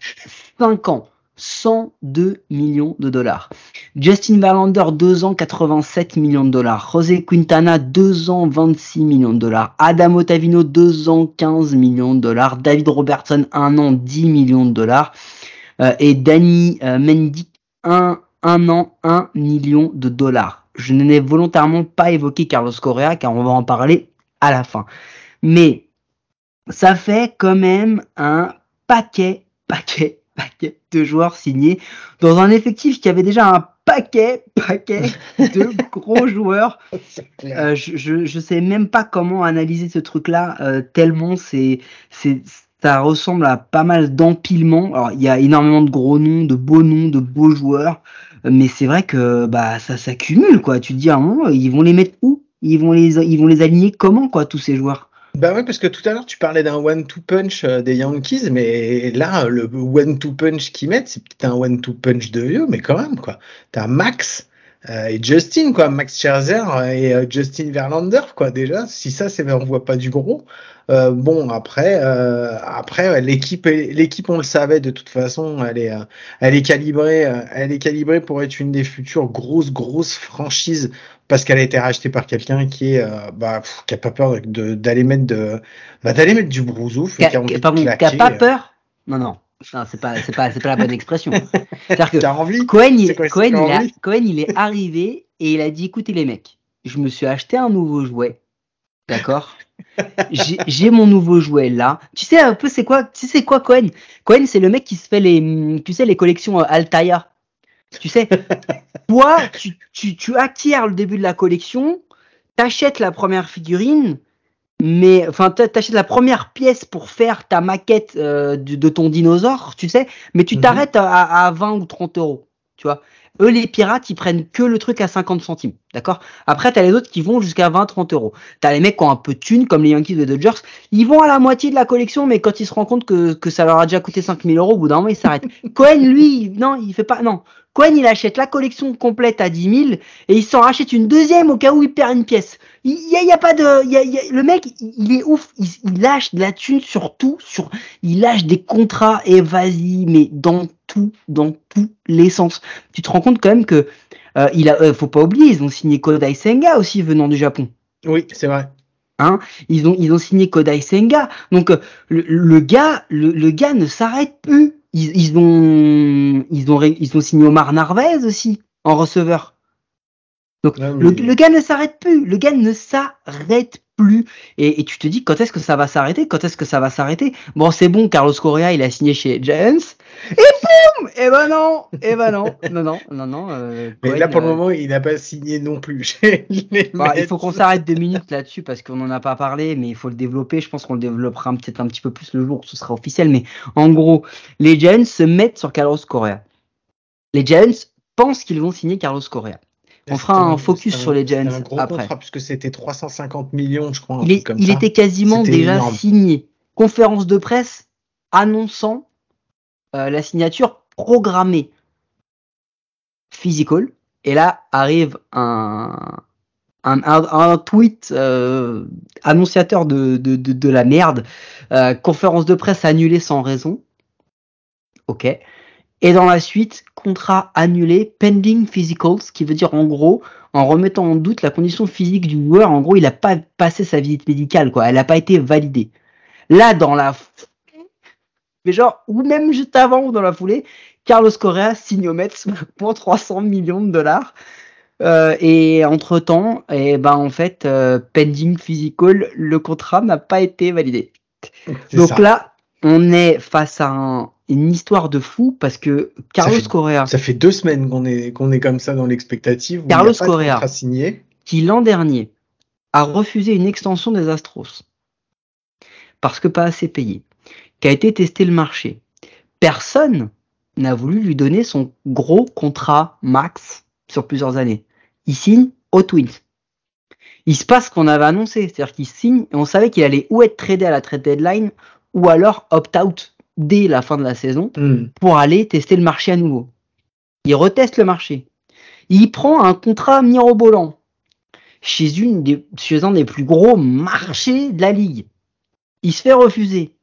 5 ans, 102 millions de dollars. Justin Verlander, 2 ans, 87 millions de dollars. José Quintana, 2 ans, 26 millions de dollars. Adam Ottavino, 2 ans, 15 millions de dollars. David Robertson, 1 an, 10 millions de dollars. Euh, et Danny euh, Mendy, 1, 1 an, 1 million de dollars. Je n'ai volontairement pas évoqué Carlos Correa car on va en parler à la fin. Mais ça fait quand même un paquet, paquet, paquet de joueurs signés dans un effectif qui avait déjà un paquet, paquet de gros joueurs. Euh, je, je, je, sais même pas comment analyser ce truc-là, euh, tellement c'est, c'est, ça ressemble à pas mal d'empilement. Alors, il y a énormément de gros noms, de beaux noms, de beaux joueurs, mais c'est vrai que bah ça s'accumule, quoi. Tu te dis ils vont les mettre où? Ils vont les, ils vont les aligner comment, quoi, tous ces joueurs? Bah ouais, parce que tout à l'heure, tu parlais d'un one-two punch euh, des Yankees, mais là, le one-two punch qu'ils mettent, c'est peut-être un one-two punch de vieux, mais quand même, quoi. T'as Max et Justin, quoi. Max Scherzer et euh, Justin Verlander, quoi, déjà. Si ça, c'est, on voit pas du gros. Euh, bon, après, euh, après l'équipe, l'équipe, on le savait de toute façon, elle est, elle est calibrée, elle est calibrée pour être une des futures grosses, grosses franchises parce qu'elle a été rachetée par quelqu'un qui est, bah, qui a pas peur de, d'aller mettre de, bah, d'aller mettre du brousouf. Qui a, qui a pas peur? Non, non. Non, c'est pas, c'est pas, c'est pas la bonne expression. C'est-à-dire que envie Cohen, il, quoi, Cohen, il a, Cohen, il est arrivé et il a dit, écoutez les mecs, je me suis acheté un nouveau jouet, d'accord? J'ai mon nouveau jouet là. Tu sais un peu c'est quoi Tu sais quoi Cohen? Cohen, c'est le mec qui se fait les, tu sais les collections Altaïa. Tu sais, toi, tu, tu, tu acquiers le début de la collection, t'achètes la première figurine, mais enfin t'achètes la première pièce pour faire ta maquette euh, de, de, ton dinosaure, tu sais, mais tu t'arrêtes mm -hmm. à, à, 20 ou 30 euros, tu vois. Eux, les pirates, ils prennent que le truc à 50 centimes, d'accord? Après, t'as les autres qui vont jusqu'à 20-30 euros. T'as les mecs qui ont un peu de thunes, comme les Yankees de Dodgers, ils vont à la moitié de la collection, mais quand ils se rendent compte que, que ça leur a déjà coûté 5000 euros, au bout d'un moment, ils s'arrêtent. Cohen, lui, non, il fait pas, non. Cohen, il achète la collection complète à 10 000 et il s'en rachète une deuxième au cas où il perd une pièce. Il y a, il y a pas de, il y a, il y a, le mec, il est ouf. Il, il, lâche de la thune sur tout, sur, il lâche des contrats et vas-y, mais dans tout, dans tous les sens. Tu te rends compte quand même que euh, il a, euh, faut pas oublier, ils ont signé Kodai Senga aussi venant du Japon. Oui, c'est vrai. Hein, ils ont ils ont signé Kodai Senga. Donc euh, le, le gars le, le, gars ne s'arrête plus. Ils, ils, ont ils ont ils ont signé Omar Narvez aussi en receveur. Donc ah, le, le, gars ne s'arrête plus. Le gars ne s'arrête plus. Et, et, tu te dis quand est-ce que ça va s'arrêter? Quand est-ce que ça va s'arrêter? Bon, c'est bon, Carlos Correa, il a signé chez Giants. Et boum Eh ben non Eh ben non Non, non, non, non. Euh, Mais Cohen, là, pour euh... le moment, il n'a pas signé non plus bah, Il faut qu'on s'arrête deux minutes là-dessus parce qu'on n'en a pas parlé, mais il faut le développer. Je pense qu'on le développera peut-être un petit peu plus le jour où ce sera officiel. Mais en gros, les Giants se mettent sur Carlos Correa. Les Giants pensent qu'ils vont signer Carlos Correa. On fera un, focus un, sur les Giants un gros après. Contrat, puisque c'était 350 millions, je crois. Il, est, il était quasiment déjà énorme. signé. Conférence de presse annonçant euh, la signature programmée. Physical. Et là arrive un, un, un tweet euh, annonciateur de, de, de, de, la merde. Euh, conférence de presse annulée sans raison. Ok. Et dans la suite, contrat annulé, pending physicals, ce qui veut dire en gros, en remettant en doute la condition physique du joueur, en gros, il n'a pas passé sa visite médicale, quoi. Elle n'a pas été validée. Là, dans la mais genre, ou même juste avant ou dans la foulée, Carlos Correa signe au Mets pour 300 millions de dollars. Euh, et entre temps, et ben en fait, euh, pending physical, le contrat n'a pas été validé. Donc ça. là, on est face à un, une histoire de fou parce que Carlos ça fait, Correa. Ça fait deux semaines qu'on est, qu'on est comme ça dans l'expectative. Carlos Correa, qui l'an dernier a refusé une extension des Astros parce que pas assez payé, qui a été testé le marché. Personne n'a voulu lui donner son gros contrat max sur plusieurs années. Il signe aux Twins. Il se passe ce qu'on avait annoncé, c'est-à-dire qu'il signe et on savait qu'il allait ou être tradé à la trade deadline ou alors opt-out dès la fin de la saison mm. pour aller tester le marché à nouveau. Il reteste le marché. Il prend un contrat mirobolant chez, une des, chez un des plus gros marchés de la ligue. Il se fait refuser.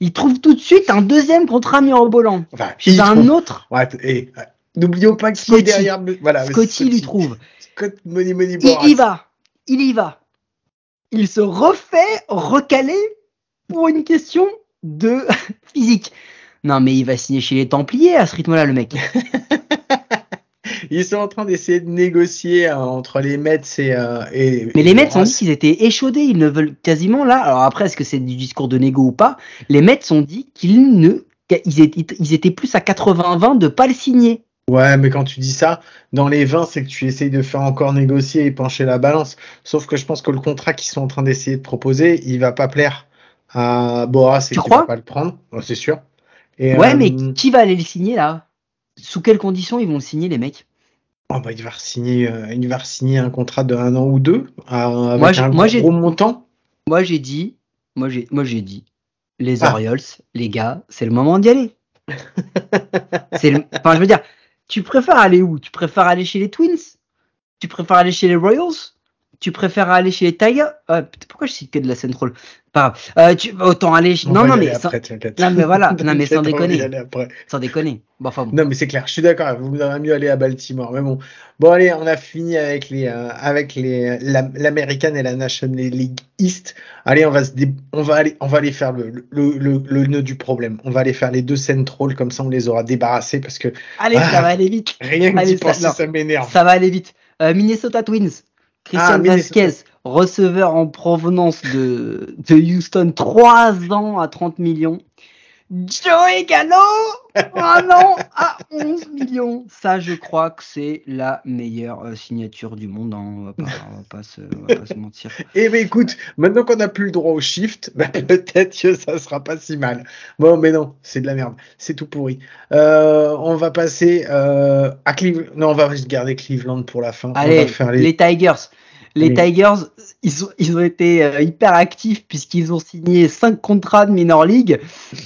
il trouve tout de suite un deuxième contrat mirobolant. Enfin, Chez un trouve- autre, Ouais, et, euh, N'oublions pas qui est Scotty. derrière. Voilà, Scotty lui trouve. Scott Money Money Il y va. Il y va. Il se refait recaler pour une question de physique. Non, mais il va signer chez les Templiers à ce rythme-là, le mec. Ils sont en train d'essayer de négocier euh, entre les Mets et. euh, et Mais les et Mets ont dit qu'ils étaient échaudés. Ils ne veulent quasiment là. Alors après, est-ce que c'est du discours de négo ou pas? Les Mets ont dit qu'ils ne. Ils étaient, ils étaient plus à 80-20 de pas le signer. Ouais, mais quand tu dis ça, dans les 20, c'est que tu essayes de faire encore négocier et pencher la balance. Sauf que je pense que le contrat qu'ils sont en train d'essayer de proposer, il va pas plaire à Boras Tu qu'il va pas le prendre, c'est sûr. Et, Ouais, euh, mais qui va aller le signer là? Sous quelles conditions ils vont le signer, les mecs? Oh, bah, il va signer, il va signer un contrat de un an ou deux, euh, avec Moi, j'ai- un moi, gros, montant. Moi, j'ai dit. Moi, j'ai, moi, j'ai dit. Les Ah. Orioles, les gars, c'est le moment d'y aller. c'est le... Enfin, je veux dire, tu préfères aller où? Tu préfères aller chez les Twins? Tu préfères aller chez les Royals? Tu préfères aller chez les Tigers? Euh, Pourquoi je cite que de la Central Pas grave. Euh, tu... Autant aller. chez- On Non, non, mais sans... après, non, mais voilà. Non, mais sans déconner. sans déconner. Bon, enfin, bon. Non, mais c'est clair, je suis d'accord. Vous vaudrait mieux aller à Baltimore. Mais bon, bon, allez, on a fini avec les, euh, avec les, la- l'American et la National League East. Allez, on va se, dé- on va aller, on va aller faire le, le, le, le nœud du problème. On va aller faire les deux Central, comme ça, on les aura débarrassés parce que Allez, Ah. ça va aller vite. rien que Allez, ça- penser, ça m'énerve. Ça va aller vite. Euh, Minnesota Twins. Christian Ah. Vasquez, receveur en provenance de, de Houston, 3 ans à 30 millions. Joey Gallo, un an à 11 millions. Ça, je crois que c'est la meilleure euh, signature du monde. hein. On, va pas, on va pas se, on va pas se mentir. Eh ben écoute, maintenant qu'on n'a plus le droit au shift, bah, peut-être que ça sera pas si mal. Bon, mais non, c'est de la merde, c'est tout pourri. Euh, on va passer euh, à Cleveland. Non, on va garder Cleveland pour la fin. on Allez, va faire les. les Tigers. Les Tigers, ils ont, ils ont été euh, hyper actifs puisqu'ils ont signé 5 contrats de minor league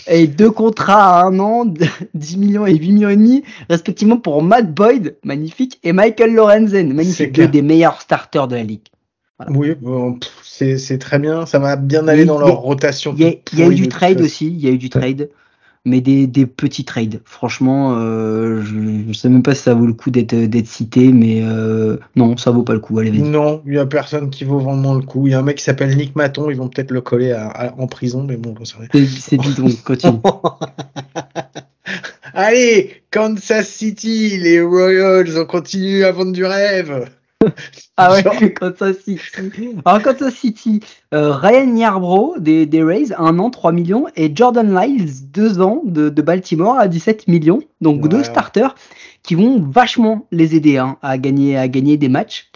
et deux contrats à un an, de 10 millions et 8 millions et demi, respectivement pour Matt Boyd, magnifique, et Michael Lorenzen, magnifique, deux des meilleurs starters de la ligue. Oui, bon, c'est très bien. Ça va bien aller dans leur rotation. Il y a, eu du trade aussi, il y a eu du trade, mais des, des petits trades. Franchement, euh, je, je sais même pas si ça vaut le coup d'être d'être cité, mais euh, non, ça vaut pas le coup. Allez. Non, il y a personne qui vaut vraiment le coup. Il y a un mec qui s'appelle Nick Maton. Ils vont peut-être le coller à- à- en prison, mais bon, C'est bidon, continue. Allez, Kansas City, les Royals, on continue à vendre du rêve. Ah ouais, Kansas City. Alors Kansas City, euh, Ryan Yarbrough des, des Rays, 1 an, 3 millions, et Jordan Lyles, 2 ans de, de Baltimore à 17 millions. Donc Ouais. deux starters qui vont vachement les aider hein, à, gagner, à gagner des matchs.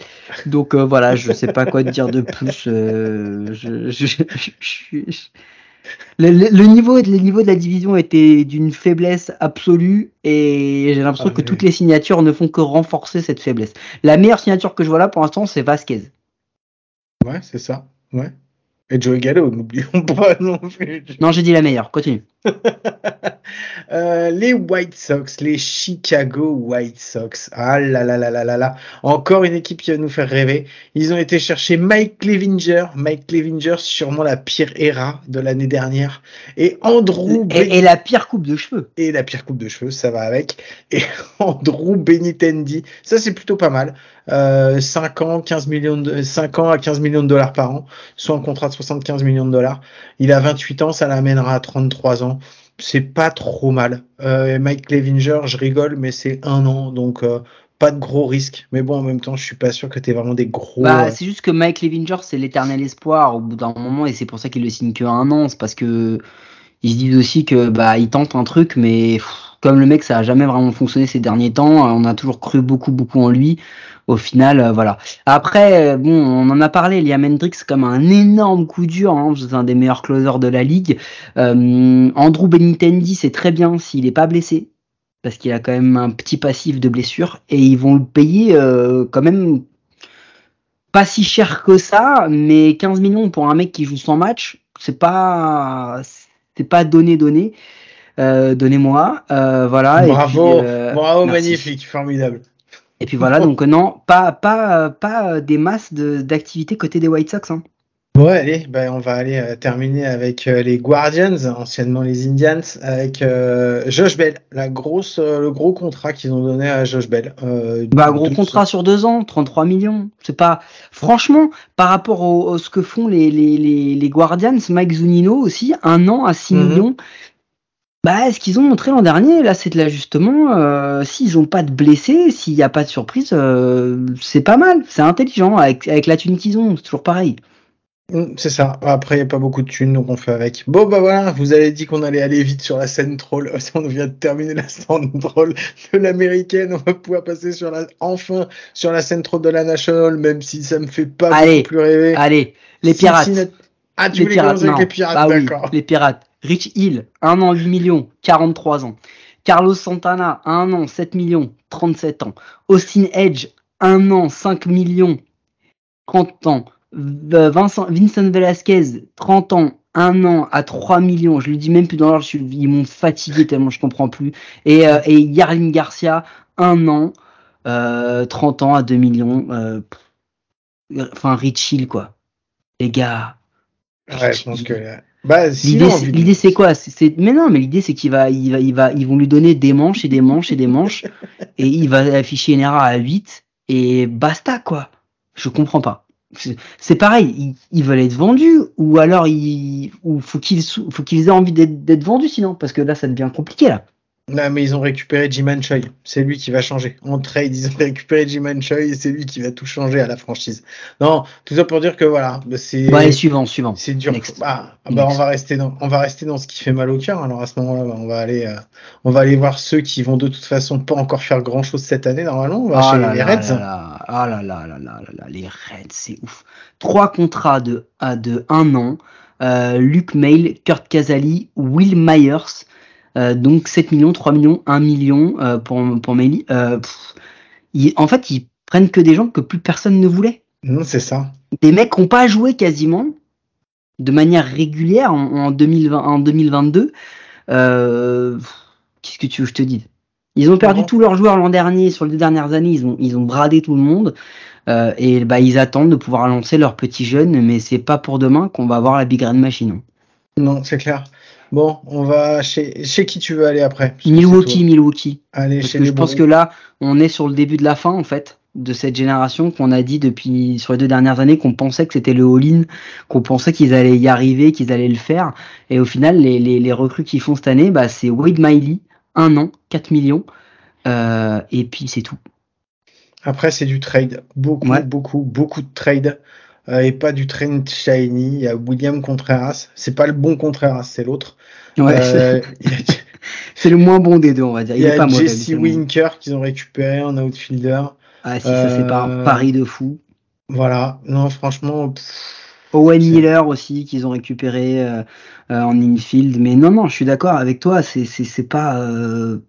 Donc euh, voilà, je sais pas quoi te dire de plus. euh, je, je- je- je- je- Le, le- le niveau, le niveau de la division était d'une faiblesse absolue et j'ai l'impression Ah, que oui. toutes les signatures ne font que renforcer cette faiblesse. La meilleure signature que je vois là pour l'instant, c'est Vasquez. Ouais, c'est ça. Ouais. Et Joey Gallo, n'oublions pas non plus. Non, j'ai dit la meilleure. Continue. Euh, les White Sox, les Chicago White Sox. Ah là là là là là là. Encore une équipe qui va nous faire rêver. Ils ont été chercher Mike Clevinger. Mike Clevinger, sûrement la pire era de l'année dernière. Et Andrew Et, et la pire coupe de cheveux. et la pire coupe de cheveux, ça va avec. Et Andrew Benitendi, ça c'est plutôt pas mal. Euh, 5 ans, 15 millions de, 5 ans à 15 millions de dollars par an, soit un contrat de 75 millions de dollars. Il a 28 ans, ça l'amènera à 33 ans. C'est pas trop mal. Euh, Mike Clevinger, je rigole, mais c'est un an, donc euh, pas de gros risques. Mais bon, en même temps, je suis pas sûr que t'aies vraiment des gros. Bah, euh, c'est juste que Mike Levinger, c'est l'éternel espoir au bout d'un moment et c'est pour ça qu'il le signe que un an. C'est parce que ils se disent aussi que bah il tente un truc, mais pff, comme le mec ça a jamais vraiment fonctionné ces derniers temps, on a toujours cru beaucoup beaucoup en lui. Au final, euh, voilà. Après, euh, bon, on en a parlé. Liam Hendricks comme un énorme coup dur. Hein, c'est un des meilleurs closers de la ligue. Euh, Andrew Benintendi, c'est très bien s'il est pas blessé parce qu'il a quand même un petit passif de blessure et ils vont le payer quand même pas si cher que ça, mais 15 millions pour un mec qui joue 100 matchs, c'est pas c'est pas donné donné. Euh, Donnez-moi, euh, voilà. Bravo, et puis, euh, bravo, merci. magnifique, formidable. Et puis voilà, donc non, pas pas pas des masses de- d'activités côté des White Sox. Hein. Bon, allez, ben, on va aller euh, terminer avec euh, les Guardians, anciennement les Indians, avec euh, Josh Bell, la grosse, le gros contrat qu'ils ont donné à Josh Bell. Bah, gros contrat sur deux ans, 33 millions. C'est pas, franchement, par rapport au, au- ce que font les, les, les, les Guardians, Mike Zunino aussi, un an à 6 Mhm. millions. Bah, ce qu'ils ont montré l'an dernier, là, c'est de l'ajustement. Euh, S'ils ont pas de blessés, s'il n'y a pas de surprise, euh, c'est pas mal. C'est intelligent avec, avec la thune qu'ils ont. C'est toujours pareil. Mm, C'est ça. Après, il n'y a pas beaucoup de thunes, donc on fait avec. Bon, bah voilà, vous avez dit qu'on allait aller vite sur la scène troll. On vient de terminer la scène troll de l'américaine. On va pouvoir passer sur la, enfin, sur la scène troll de la national, même si ça me fait pas Allez. plus rêver. Allez, les pirates. Cincinnati- Ah, tu les voulais pirates, avec les pirates, Bah oui, d'accord. les pirates. Rich Hill, 1 an, 8 millions, 43 ans. Carlos Santana, 1 an, 7 millions, 37 ans. Austin Edge, 1 an, 5 millions, 30 ans. Vincent, Velasquez, 30 ans, 1 an à 3 millions. Je le dis même plus dans l'ordre, ils m'ont fatigué tellement je comprends plus. Et, euh, Yarlin Garcia, 1 an, euh, 30 ans à 2 millions. euh, enfin, Rich Hill, quoi. Les gars. Ouais, je pense que. Bah, L'idée, c'est- quoi? C'est- Mais non, mais l'idée c'est qu'il va, il va, il va, ils vont lui donner des manches et des manches et des manches et il va afficher une erreur à 8 et basta quoi. Je comprends pas. C'est- pareil, ils, ils veulent être vendus ou alors ils, ou faut qu'ils, faut qu'ils aient envie d'être, d'être vendus sinon parce que là ça devient compliqué là. Non, mais ils ont récupéré Jiman Choi. C'est lui qui va changer. En trade, ils ont récupéré Jiman Choi et c'est lui qui va tout changer à la franchise. Non, tout ça pour dire que voilà, bah, c'est. Allez suivant, suivant. C'est dur. Bah, ah bah, on va rester dans, on va rester dans ce qui fait mal au cœur. Alors à ce moment-là, bah, on va aller, euh, on va aller voir ceux qui vont de toute façon pas encore faire grand chose cette année normalement. On va Ah chez là les là Reds. là là, ah là là là là là là, les Reds, c'est ouf. Trois contrats de, à de un an. Euh, Luke Mail, Kurt Casali, Will Myers. Euh, donc 7 millions, 3 millions, 1 million euh, pour, pour. Euh, en fait, ils prennent que des gens que plus personne ne voulait. Non, c'est ça. Des mecs qui n'ont pas joué quasiment de manière régulière en, en 2020, en 2022. Euh, pff, Qu'est-ce que tu veux que je te dise? Ils ont perdu tous leurs joueurs l'an dernier, sur les deux dernières années, ils ont, ils ont bradé tout le monde. Euh, et bah, ils attendent de pouvoir lancer leurs petits jeunes, mais c'est pas pour demain qu'on va avoir la Big Red Machine. Non, c'est clair. Bon, on va chez, chez qui tu veux aller après? Milwaukee. Milwaukee. Allez, Parce chez que les je pense que là, on est sur le début de la fin, en fait, de cette génération qu'on a dit depuis sur les deux dernières années qu'on pensait que c'était le all-in, qu'on pensait qu'ils allaient y arriver, qu'ils allaient le faire. Et au final, les, les, les recrues qu'ils font cette année, bah, c'est Wade Miley, un an, 4 millions. Euh, et puis c'est tout. Après, c'est du trade. Beaucoup, Ouais. beaucoup, beaucoup de trade. Euh, et pas du trade shiny. Il y a William Contreras. C'est pas le bon Contreras, c'est l'autre. Ouais, Euh, c'est le moins bon des deux, on va dire. il Il, y a pas. Jesse c'est Winker qu'ils ont récupéré en outfielder. Ah si, ça c'est pas un Euh, pari de fou. Voilà. Non, franchement, pff, Owen c'est- Miller aussi qu'ils ont récupéré euh, euh, en infield. Mais non, non, je suis d'accord avec toi. C'est c'est c'est pas euh,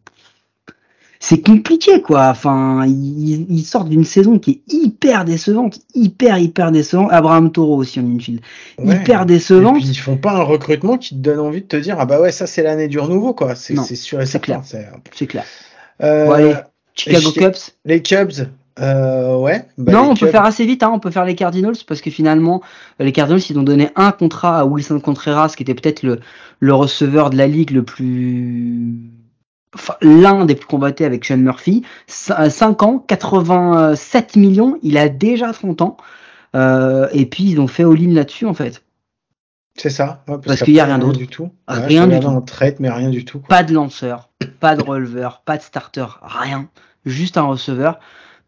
c'est compliqué quoi. Enfin, ils, ils sortent d'une saison qui est hyper décevante, hyper hyper décevante. Abraham Toro aussi en infield, ouais. hyper Et décevante. puis, ils font pas un recrutement qui te donne envie de te dire, ah bah ouais, ça c'est l'année du renouveau, quoi. C'est sûr et c'est clair. c'est- clair. Euh, allez, Chicago Chi- Cubs. Les Cubs, euh, ouais. bah, non, les on peut faire assez vite, hein, on peut faire les Cardinals parce que finalement, les Cardinals, ils ont donné un contrat à Wilson Contreras, qui était peut-être le, le receveur de la ligue le plus. L'un des plus combattés avec Sean Murphy. 5 ans, 87 millions, il a déjà 30 ans. Euh, et puis ils ont fait all-in là-dessus en fait. C'est ça. ouais, Parce qu'il y a rien d'autre. du tout. Rien Ouais, du tout. en trade, mais rien du tout. Pas de lanceur, pas de releveur, pas de starter, rien. Juste un receveur.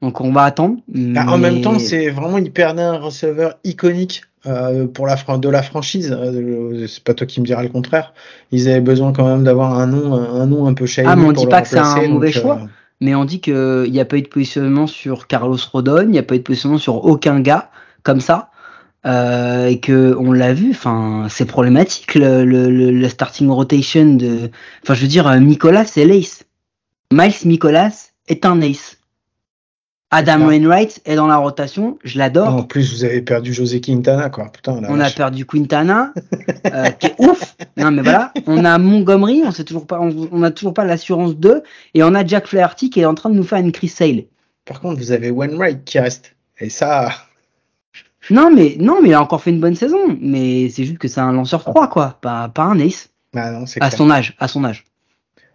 Donc on va attendre. Ah, En même temps, c'est vraiment, perdaient un receveur iconique euh, pour la fran- de la franchise. Euh, c'est pas toi qui me diras le contraire. Ils avaient besoin quand même d'avoir un nom, un, nom un peu shiny Ah, mais on dit pas que c'est un mauvais donc, choix. euh, mais on dit qu'il n'y a pas eu de positionnement sur Carlos Rodon, il n'y a pas eu de positionnement sur aucun gars comme ça. Euh, et que on l'a vu, enfin c'est problématique le, le, le- le starting rotation de, enfin je veux dire euh, Nicolas c'est l'ace, Miles Nicolas est un ace. Adam. Wainwright est dans la rotation, je l'adore. En plus, vous avez perdu José Quintana, quoi. Putain, On a perdu Quintana, euh, qui est ouf. Non mais voilà, on a Montgomery, on sait toujours pas, on, on a toujours pas l'assurance 2, et on a Jack Flaherty qui est en train de nous faire une Chris Sale. Par contre, vous avez Wainwright qui reste. Et ça, Non, mais non, mais il a encore fait une bonne saison. Mais c'est juste que c'est un lanceur froid, quoi. Pas, pas un ace. Bah non, c'est À clair. son âge, à son âge.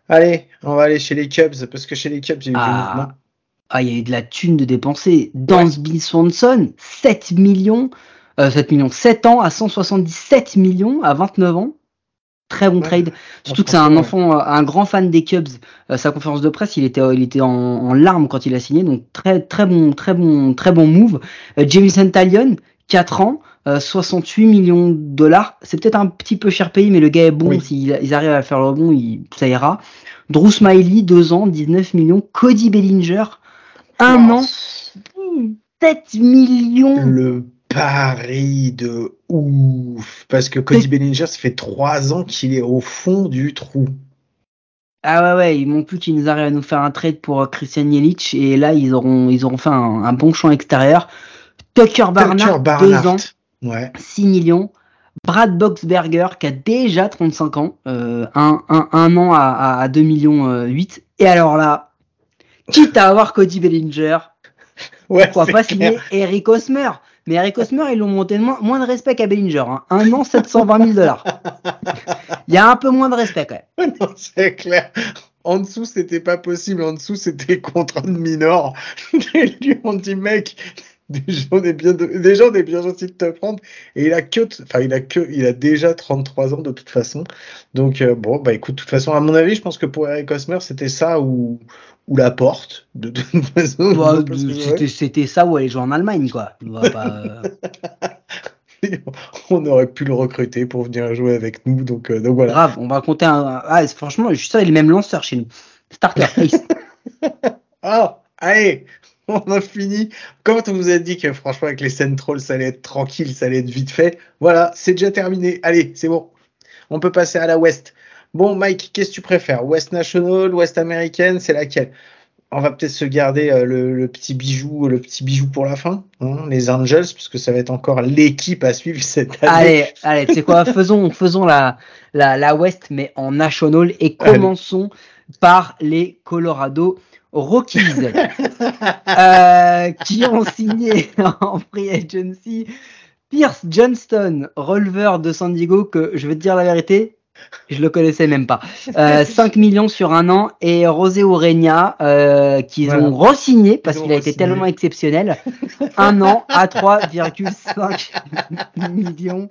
Allez, on va aller chez les Cubs, parce que chez les Cubs, il y a eu du Ah. mouvement. Ah, il y a eu de la thune de dépenser. Dans Bill Swanson, 7 millions, euh, 7 millions, 7 ans à 177 millions à 29 ans. Très bon Ouais. trade. Surtout que c'est un enfant, euh, un grand fan des Cubs. Euh, sa conférence de presse, il était, il était en, en larmes quand il a signé. Donc très, très bon, très bon, très bon move. Euh, Jameson Talion, 4 ans, euh, 68 millions de dollars. C'est peut-être un petit peu cher payé, mais le gars est bon. Oui. S'ils ils arrivent à faire le bon, il, ça ira. Drew Smiley, 2 ans, 19 millions. Cody Bellinger, 1 Oh, an, 7 millions. Le pari de ouf. Parce que Cody Bellinger, ça fait 3 ans qu'il est au fond du trou. Ah ouais, ouais, il manque plus qu'ils nous arrivent à nous faire un trade pour euh, Christian Yelich. Et là, ils auront, ils auront fait un, un bon champ extérieur. Tucker Barnard, Tucker 2 Barnhart. ans, Ouais. 6 millions. Brad Boxberger, qui a déjà 35 ans, euh, un, un, un an à, à, à 2 millions euh, 8. Et alors là, quitte à avoir Cody Bellinger, Ouais, pourquoi pas signer Eric Osmer Mais Eric Osmer, ils l'ont monté de moins, moins de respect qu'à Bellinger. Hein. Un an, 720 000 dollars. Il y a un peu moins de respect quand même. Non, c'est clair. En dessous, c'était pas possible. En dessous, c'était contrat de minor. Et lui, on dit, mec, déjà, on est bien, déjà, on est bien gentil de te prendre. Et il a que, enfin, il a que, il a déjà 33 ans de toute façon. Donc, euh, bon, bah, écoute, de toute façon, à mon avis, je pense que pour Eric Osmer, c'était ça ou, ou la porte. De, de toute façon. Bah, ouais. C'était ça où aller jouer en Allemagne, quoi. On va pas, euh, on aurait pu le recruter pour venir jouer avec nous. Donc, euh, donc voilà. Grave, on va compter un. Ah, franchement, je suis sûr, il est même lanceur chez nous. Starter, ace. Ah, allez, on a fini. Quand on vous a dit que franchement avec les Centrals ça allait être tranquille, ça allait être vite fait, voilà, c'est déjà terminé. Allez, c'est bon. On peut passer à la West. Bon, Mike, qu'est-ce que tu préfères? West National, West American, c'est laquelle? On va peut-être se garder euh, le, le petit bijou, le petit bijou pour la fin, hein, les Angels, puisque ça va être encore l'équipe à suivre cette année. allez, allez, sais quoi, faisons, faisons la, la, la West, mais en national, et commençons par les Colorado Rockies, euh, qui ont signé en free agency Pierce Johnston, releveur de San Diego, que je vais te dire la vérité, je le connaissais même pas. Euh, 5 millions sur un an et Rosé Urenia euh, qu'ils Voilà. ont re-signé parce qu'il a été tellement exceptionnel. Un an à 3,5 millions.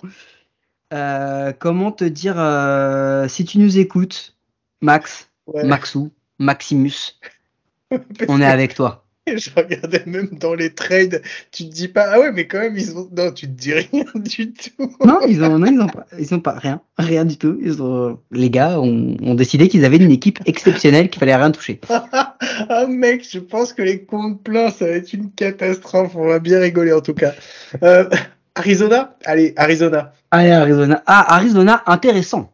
Euh, comment te dire euh, si tu nous écoutes, Max, Ouais. Maxou, Maximus, on est avec toi. Je regardais même dans les trades, tu te dis pas, ah ouais, mais quand même, ils ont. Non, tu te dis rien du tout. Non, ils ont, non, ils ont pas, ils ont pas rien, rien du tout. Ils ont, les gars ont, ont décidé qu'ils avaient une équipe exceptionnelle qu'il fallait rien toucher. ah mec, je pense que les comptes pleins, ça va être une catastrophe. On va bien rigoler en tout cas. Euh, Arizona? Allez, Arizona. Allez, Arizona. Ah, Arizona, intéressant.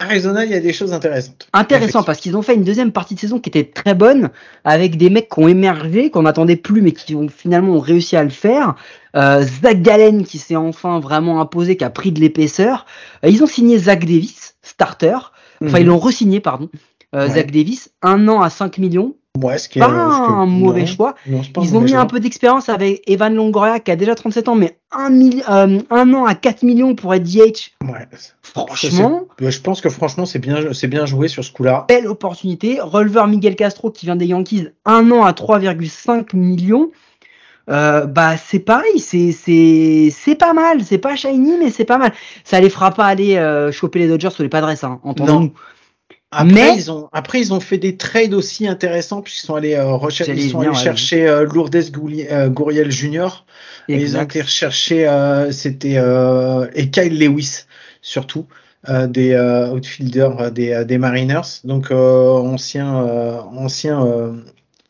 Arizona, il y a des choses intéressantes. Intéressant parce qu'ils ont fait une deuxième partie de saison qui était très bonne avec des mecs qui ont émergé, qu'on n'attendait plus mais qui ont finalement ont réussi à le faire. Euh, Zach Gallen qui s'est enfin vraiment imposé, qui a pris de l'épaisseur. Euh, ils ont signé Zach Davis, starter. Enfin, ils l'ont re-signé, pardon. Euh, Mhm. Ouais. Zach Davis, un an à 5 millions. Ouais, ce qui est, Pas ce que- un mauvais non, choix. non, Ils ont mis choix. un peu d'expérience avec Evan Longoria qui a déjà 37 ans, mais un, euh, un an à 4 millions pour être DH. Ouais. Franchement, Ça, Je pense que franchement, c'est bien, c'est bien joué sur ce coup-là. belle opportunité. Releveur Miguel Castro qui vient des Yankees, un an à 3,5 millions. Euh, bah c'est pareil, c'est c'est c'est pas mal, c'est pas shiny mais c'est pas mal. Ça les fera pas aller euh, choper les Dodgers ou les Padres, hein, entendons-nous. Après, Mais- ils ont, après, ils ont fait des trades aussi intéressants puisqu'ils sont allés, euh, recher- ils sont allés chercher euh, Lourdes Gouli- euh, Gouriel Jr. Et ils ont été rechercher, euh, c'était euh, et Kyle Lewis surtout euh, des euh, outfielders des, des Mariners, donc euh, ancien euh, ancien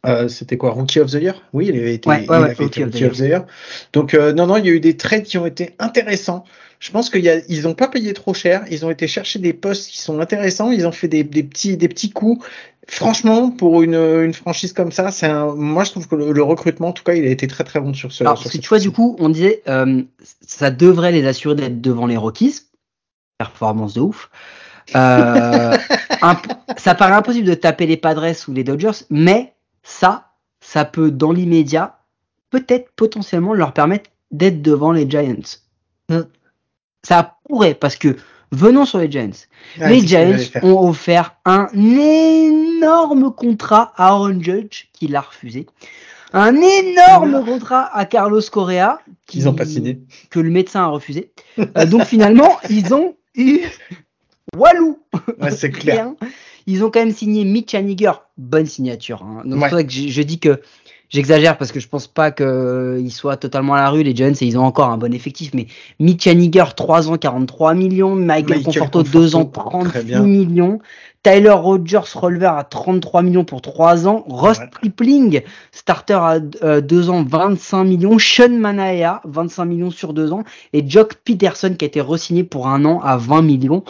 euh, c'était quoi Rookie of the Year? Oui, il avait été, Ouais, ouais, il ouais, avait Rookie été of the Rookie of the Year. Donc euh, non non, il y a eu des trades qui ont été intéressants. Je pense qu'ils n'ont pas payé trop cher. Ils ont été chercher des postes qui sont intéressants. Ils ont fait des, des petits des petits coups. Franchement, pour une, une franchise comme ça, c'est. Moi, je trouve que le, le recrutement, en tout cas, il a été très très bon sur ce. Alors, sur cette tu vois, du coup, on disait, euh, ça devrait les assurer d'être devant les Rockies. Performance de ouf. Ça paraît impossible de taper les Padres ou les Dodgers, mais ça, ça peut, dans l'immédiat, peut-être potentiellement leur permettre d'être devant les Giants. Mm. Ça pourrait, parce que venons sur les Giants. Les Giants ont offert un énorme contrat à Aaron Judge, qui l'a refusé. Un énorme contrat à Carlos Correa, qui- Ils ont pas signé. que le médecin a refusé. Euh, donc finalement, ils ont eu Walou. Ouais, c'est clair. Ils ont quand même signé Mitch Haniger, bonne signature. hein. Donc Ouais. c'est vrai que je, je dis que j'exagère parce que je pense pas qu'ils soient totalement à la rue les Giants et ils ont encore un bon effectif. Mais Mitch Haniger 3 ans 43 millions, Michael, Michael Conforto Conforto, 2 ans très 36 bien. millions, Tyler Rogers Rolver à 33 millions pour 3 ans, Ross Ouais. Tripling starter à 2 ans 25 millions, Sean Manaea 25 millions sur 2 ans et Jock Peterson qui a été re-signé pour un an à 20 millions.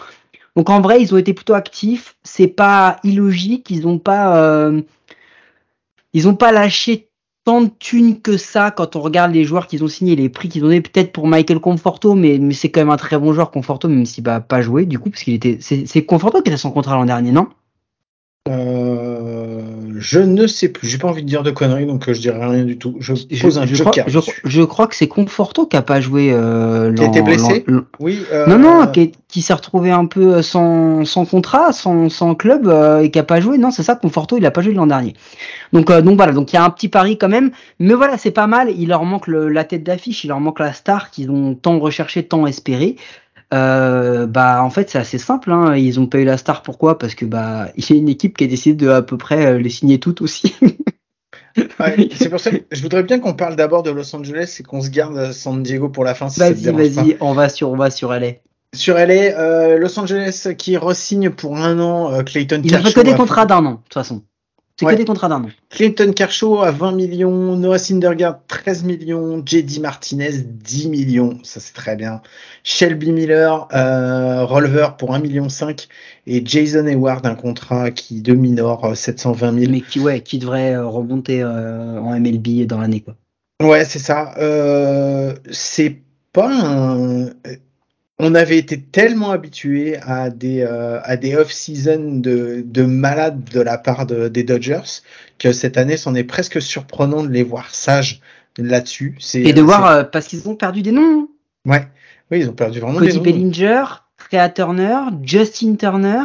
Donc en vrai, ils ont été plutôt actifs. C'est pas illogique. Ils ont pas, euh, ils ont pas lâché tant de thunes que ça quand on regarde les joueurs qu'ils ont signés, les prix qu'ils ont donnés peut-être pour Michael Conforto, mais, c'est quand même un très bon joueur Conforto, même s'il va pas jouer du coup, parce qu'il était, c'est Conforto qui était son contrat l'an dernier, non? Euh, je ne sais plus. J'ai pas envie de dire de conneries, donc euh, je dirai rien du tout. Je pose un je, crois, joker. je, dessus. je crois que c'est Conforto qui a pas joué. Euh, Qui a été l'an- blessé Oui. euh, Non, non, qui, est- qui s'est retrouvé un peu sans, sans contrat, sans, sans club euh, et qui a pas joué. Non, c'est ça, Conforto, il a pas joué l'an dernier. Donc, euh, donc voilà, donc il y a un petit pari quand même. Mais voilà, c'est pas mal. Il leur manque le- la tête d'affiche, il leur manque la star qu'ils ont tant recherché, tant espéré. Euh, bah en fait c'est assez simple hein. ils ont pas eu la star pourquoi? Parce que bah il y a une équipe qui a décidé de à peu près euh, les signer toutes aussi ouais, c'est pour ça que je voudrais bien qu'on parle d'abord de Los Angeles et qu'on se garde San Diego pour la fin. Si vas-y pas. vas-y on va sur on va sur LA Sur LA, euh, Los Angeles qui re-signe pour un an euh, Clayton ont fait Kershaw que des contrats d'un an de toute façon c'est Ouais. que des contrats d'un an Clayton Kershaw à 20 millions, Noah Syndergaard 13 millions, JD Martinez 10 millions, ça c'est très bien. Shelby Miller, euh, Rolver pour 1 million 5 et Jason Hayward un contrat qui de minor euh, 720 000. mais qui ouais qui devrait euh, remonter euh, en MLB dans l'année quoi Ouais, c'est ça. Euh, c'est pas un. On avait été tellement habitués à des euh, à des off-season de de malades de la part de- des Dodgers que cette année, c'en est presque surprenant de les voir sages là-dessus. C'est et de c'est- voir euh, parce qu'ils ont perdu des noms hein. Ouais, oui, ils ont perdu vraiment des Cody noms. Bellinger Trea Turner Justin Turner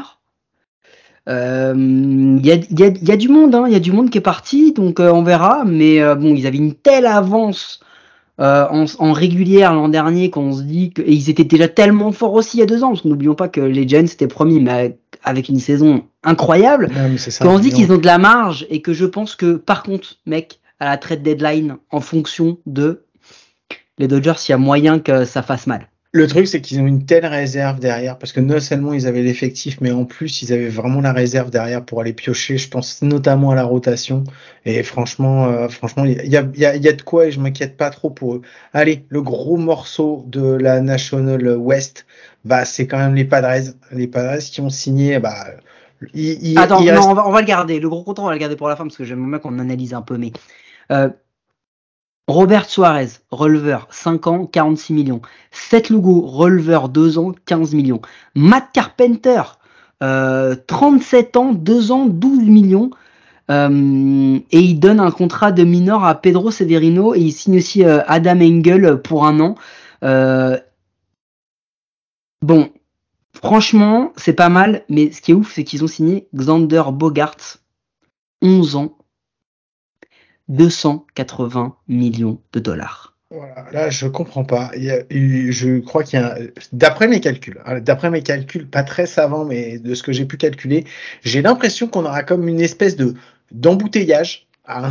Euh, Il y, a, il y, a, il y a du monde, hein, il y a du monde qui est parti, donc euh, on verra. Mais euh, bon, ils avaient une telle avance euh, en, en régulière l'an dernier qu'on se dit que et ils étaient déjà tellement forts aussi il y a deux ans. Parce que n'oublions pas que les Giants étaient premiers, mais avec une saison incroyable. C'est ça. Qu'on se dit qu'ils ont de la marge et que je pense que par contre, mec, à la trade deadline, en fonction de les Dodgers, il y a moyen que ça fasse mal. Le truc, c'est qu'ils ont une telle réserve derrière, parce que non seulement ils avaient l'effectif, mais en plus, ils avaient vraiment la réserve derrière pour aller piocher. Je pense notamment à la rotation. Et franchement, euh, franchement, il y a, y, a, y a de quoi et je m'inquiète pas trop pour eux. Allez, le gros morceau de la National West, bah, c'est quand même les Padres. Les Padres qui ont signé, bah, il, il- Attends, il non, on, va, on va le garder. Le gros contrat, on va le garder pour la fin parce que j'aimerais bien qu'on analyse un peu. Mais euh, Robert Suarez, releveur, 5 ans, 46 millions. Seth Lugo, releveur, 2 ans, 15 millions. Matt Carpenter, euh, 37 ans, 2 ans, 12 millions. Euh, et il donne un contrat de minor à Pedro Severino et il signe aussi euh, Adam Engel pour un an. Euh, bon, franchement, c'est pas mal, mais ce qui est ouf, c'est qu'ils ont signé Xander Bogart, 11 ans, 280 millions de dollars. Voilà, là, je comprends pas. Il y a eu- je crois qu'il y a, d'après mes calculs, hein, d'après mes calculs, pas très savants, mais de ce que j'ai pu calculer, j'ai l'impression qu'on aura comme une espèce de d'embouteillage à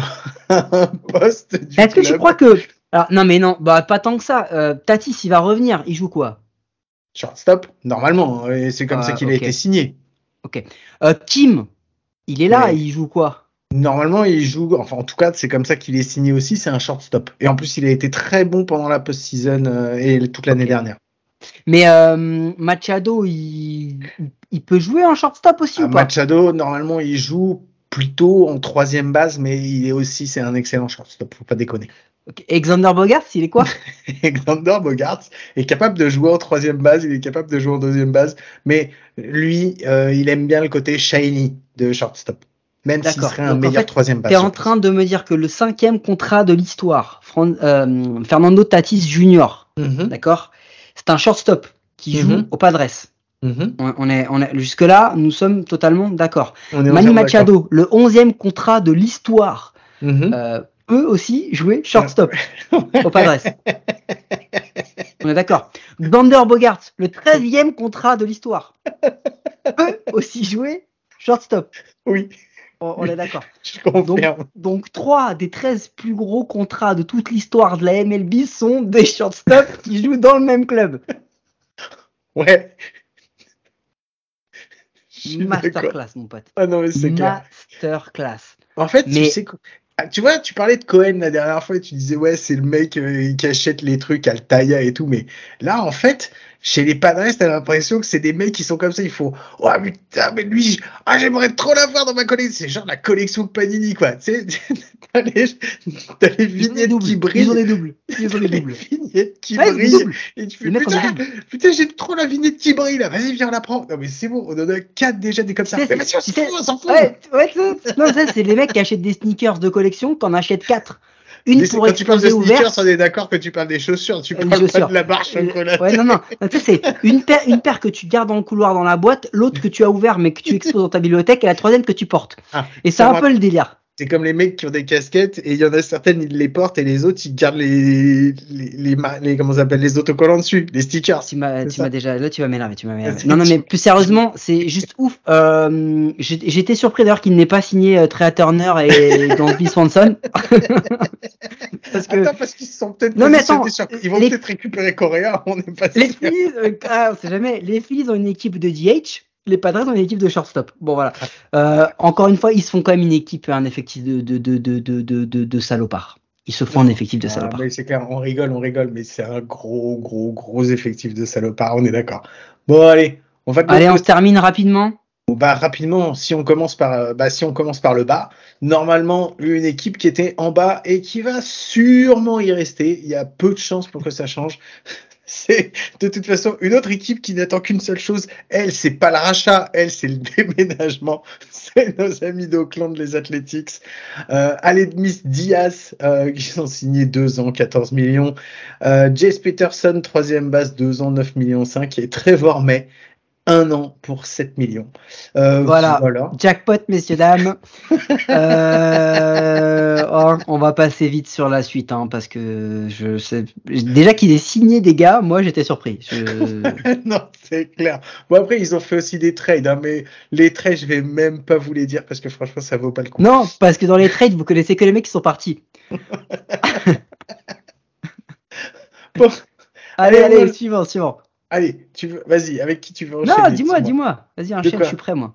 un, poste du Est-ce que tu crois que... Alors, non mais non, bah pas tant que ça. Euh, Tatis, il va revenir, il joue quoi? Shortstop, normalement, hein, c'est comme Ah, ça qu'il a ok. été signé. euh, Kim, il est là, Ouais. il joue quoi? Normalement, il joue, enfin, en tout cas, c'est comme ça qu'il est signé aussi, c'est un shortstop. Et en plus, il a été très bon pendant la post-season euh, et toute l'année dernière. Mais euh, Machado, il, il peut jouer en shortstop aussi Ah, ou pas? Machado, normalement, il joue plutôt en troisième base, mais il est aussi, c'est un excellent shortstop, faut pas déconner. Ok. Et Xander Bogart, il est quoi? Xander Bogarts est capable de jouer en troisième base, il est capable de jouer en deuxième base, mais lui, euh, il aime bien le côté shiny de shortstop. Même s'il serait un Donc, en meilleur fait, troisième T'es passeur. en train de me dire que le cinquième contrat de l'histoire, euh, Fernando Tatis Jr., Mhm, d'accord, c'est un shortstop qui joue Mhm. au Padres. mhm. On, on est, on est, jusque là, nous sommes totalement d'accord. Manny Machado, le onzième contrat de l'histoire, euh, peut aussi jouer shortstop au Padres. On est d'accord. Xander Bogart, le 13e contrat de l'histoire, peut aussi jouer shortstop. Oui, On, on est d'accord. je confirme. Donc, 3 des 13 plus gros contrats de toute l'histoire de la MLB sont des shortstops qui jouent dans le même club. Ouais. Masterclass, mon pote. Ah non, mais c'est. Masterclass. En fait, tu sais quoi Ah, Tu vois, tu parlais de Cohen la dernière fois et tu disais, ouais, c'est le mec euh, qui achète les trucs Altaïa et tout. Mais là, en fait, chez les Padres, t'as l'impression que c'est des mecs qui sont comme ça. Il faut, oh putain, mais lui, ah, j'aimerais trop l'avoir dans ma collection. C'est genre la collection Panini, quoi. Tu sais, t'as les, t'as les vignettes qui Ils ont brillent. des doubles. Ils ont des Les doubles. vignettes qui brillent. Et tu fais, Les putain, putain, j'ai trop la vignette qui brille, là. Vas-y, viens la prendre. Non, mais c'est bon. On en a quatre déjà des comme ça. Mais vas-y, on s'en fout, on s'en fout. Ouais, ouais, non, ça, c'est les mecs qui achètent des sneakers de collection, qu'on achète 4. Une pour quand tu parles de sneakers, on est d'accord que tu parles des chaussures. Tu Euh, parles des pas chaussures. de la barre chocolat. Ouais, non, non. Non, Tu sais, c'est une paire, une paire que tu gardes dans le couloir dans la boîte, l'autre que tu as ouvert mais que tu exposes dans ta bibliothèque, et la troisième que tu portes. Ah, Et c'est un peu le délire. C'est comme les mecs qui ont des casquettes et il y en a certaines, ils les portent et les autres, ils gardent les, les, les, les- comment s'appelle, les autocollants dessus, les stickers. Tu m'as, tu m'as déjà, là, tu vas m'énerver, tu. C'est- Non, non, mais plus sérieusement, c'est juste ouf. Euh, j'étais surpris d'ailleurs qu'il n'ait pas signé euh, Trey Turner et Dansby Swanson. Parce que Attends, parce qu'ils sont peut-être Non, mais positionnés attends, sur- ils vont les- peut-être récupérer Coréa, on n'est pas les. Phillies, euh, ah, on sait jamais, les Phillies ont une équipe de DH, les Padres ont une équipe de shortstop. Bon, voilà. Euh, encore une fois, ils se font quand même une équipe, un effectif de, de, de, de, de, salopards. Ils se font un effectif de Ah, salopards. mais c'est clair, on rigole, on rigole, mais c'est un gros, gros, gros effectif de salopards, on est d'accord. Bon, allez, on va Allez, on se termine rapidement. Bon, bah, rapidement, si on commence par, euh, bah, si on commence par le bas, normalement, une équipe qui était en bas et qui va sûrement y rester. Il y a peu de chances pour que ça change. C'est de toute façon une autre équipe qui n'attend qu'une seule chose. Elle, c'est pas le rachat, elle, c'est le déménagement. C'est nos amis d'Oakland, les Athletics. Euh, Aledmis Diaz, euh, qui ont signé deux ans, 14 millions. Euh, Jace Peterson, troisième base, deux ans, 9 millions 5. Et Trevor May, un an pour 7 millions. Euh, Voilà. voilà. Jackpot, messieurs, dames. Euh, on va passer vite sur la suite, hein, parce que je sais. Déjà qu'il est signé des gars, moi j'étais surpris. Je- non, c'est clair. Bon, après, ils ont fait aussi des trades, hein, mais les trades, je vais même pas vous les dire parce que franchement, ça vaut pas le coup. Non, parce que dans les trades, vous connaissez que les mecs qui sont partis. Bon, Allez, Allez, suivant, suivant. allez, tu veux, vas-y, avec qui tu veux enchaîner Non, dis-moi, dis-moi. Vas-y, quoi je suis prêt, moi.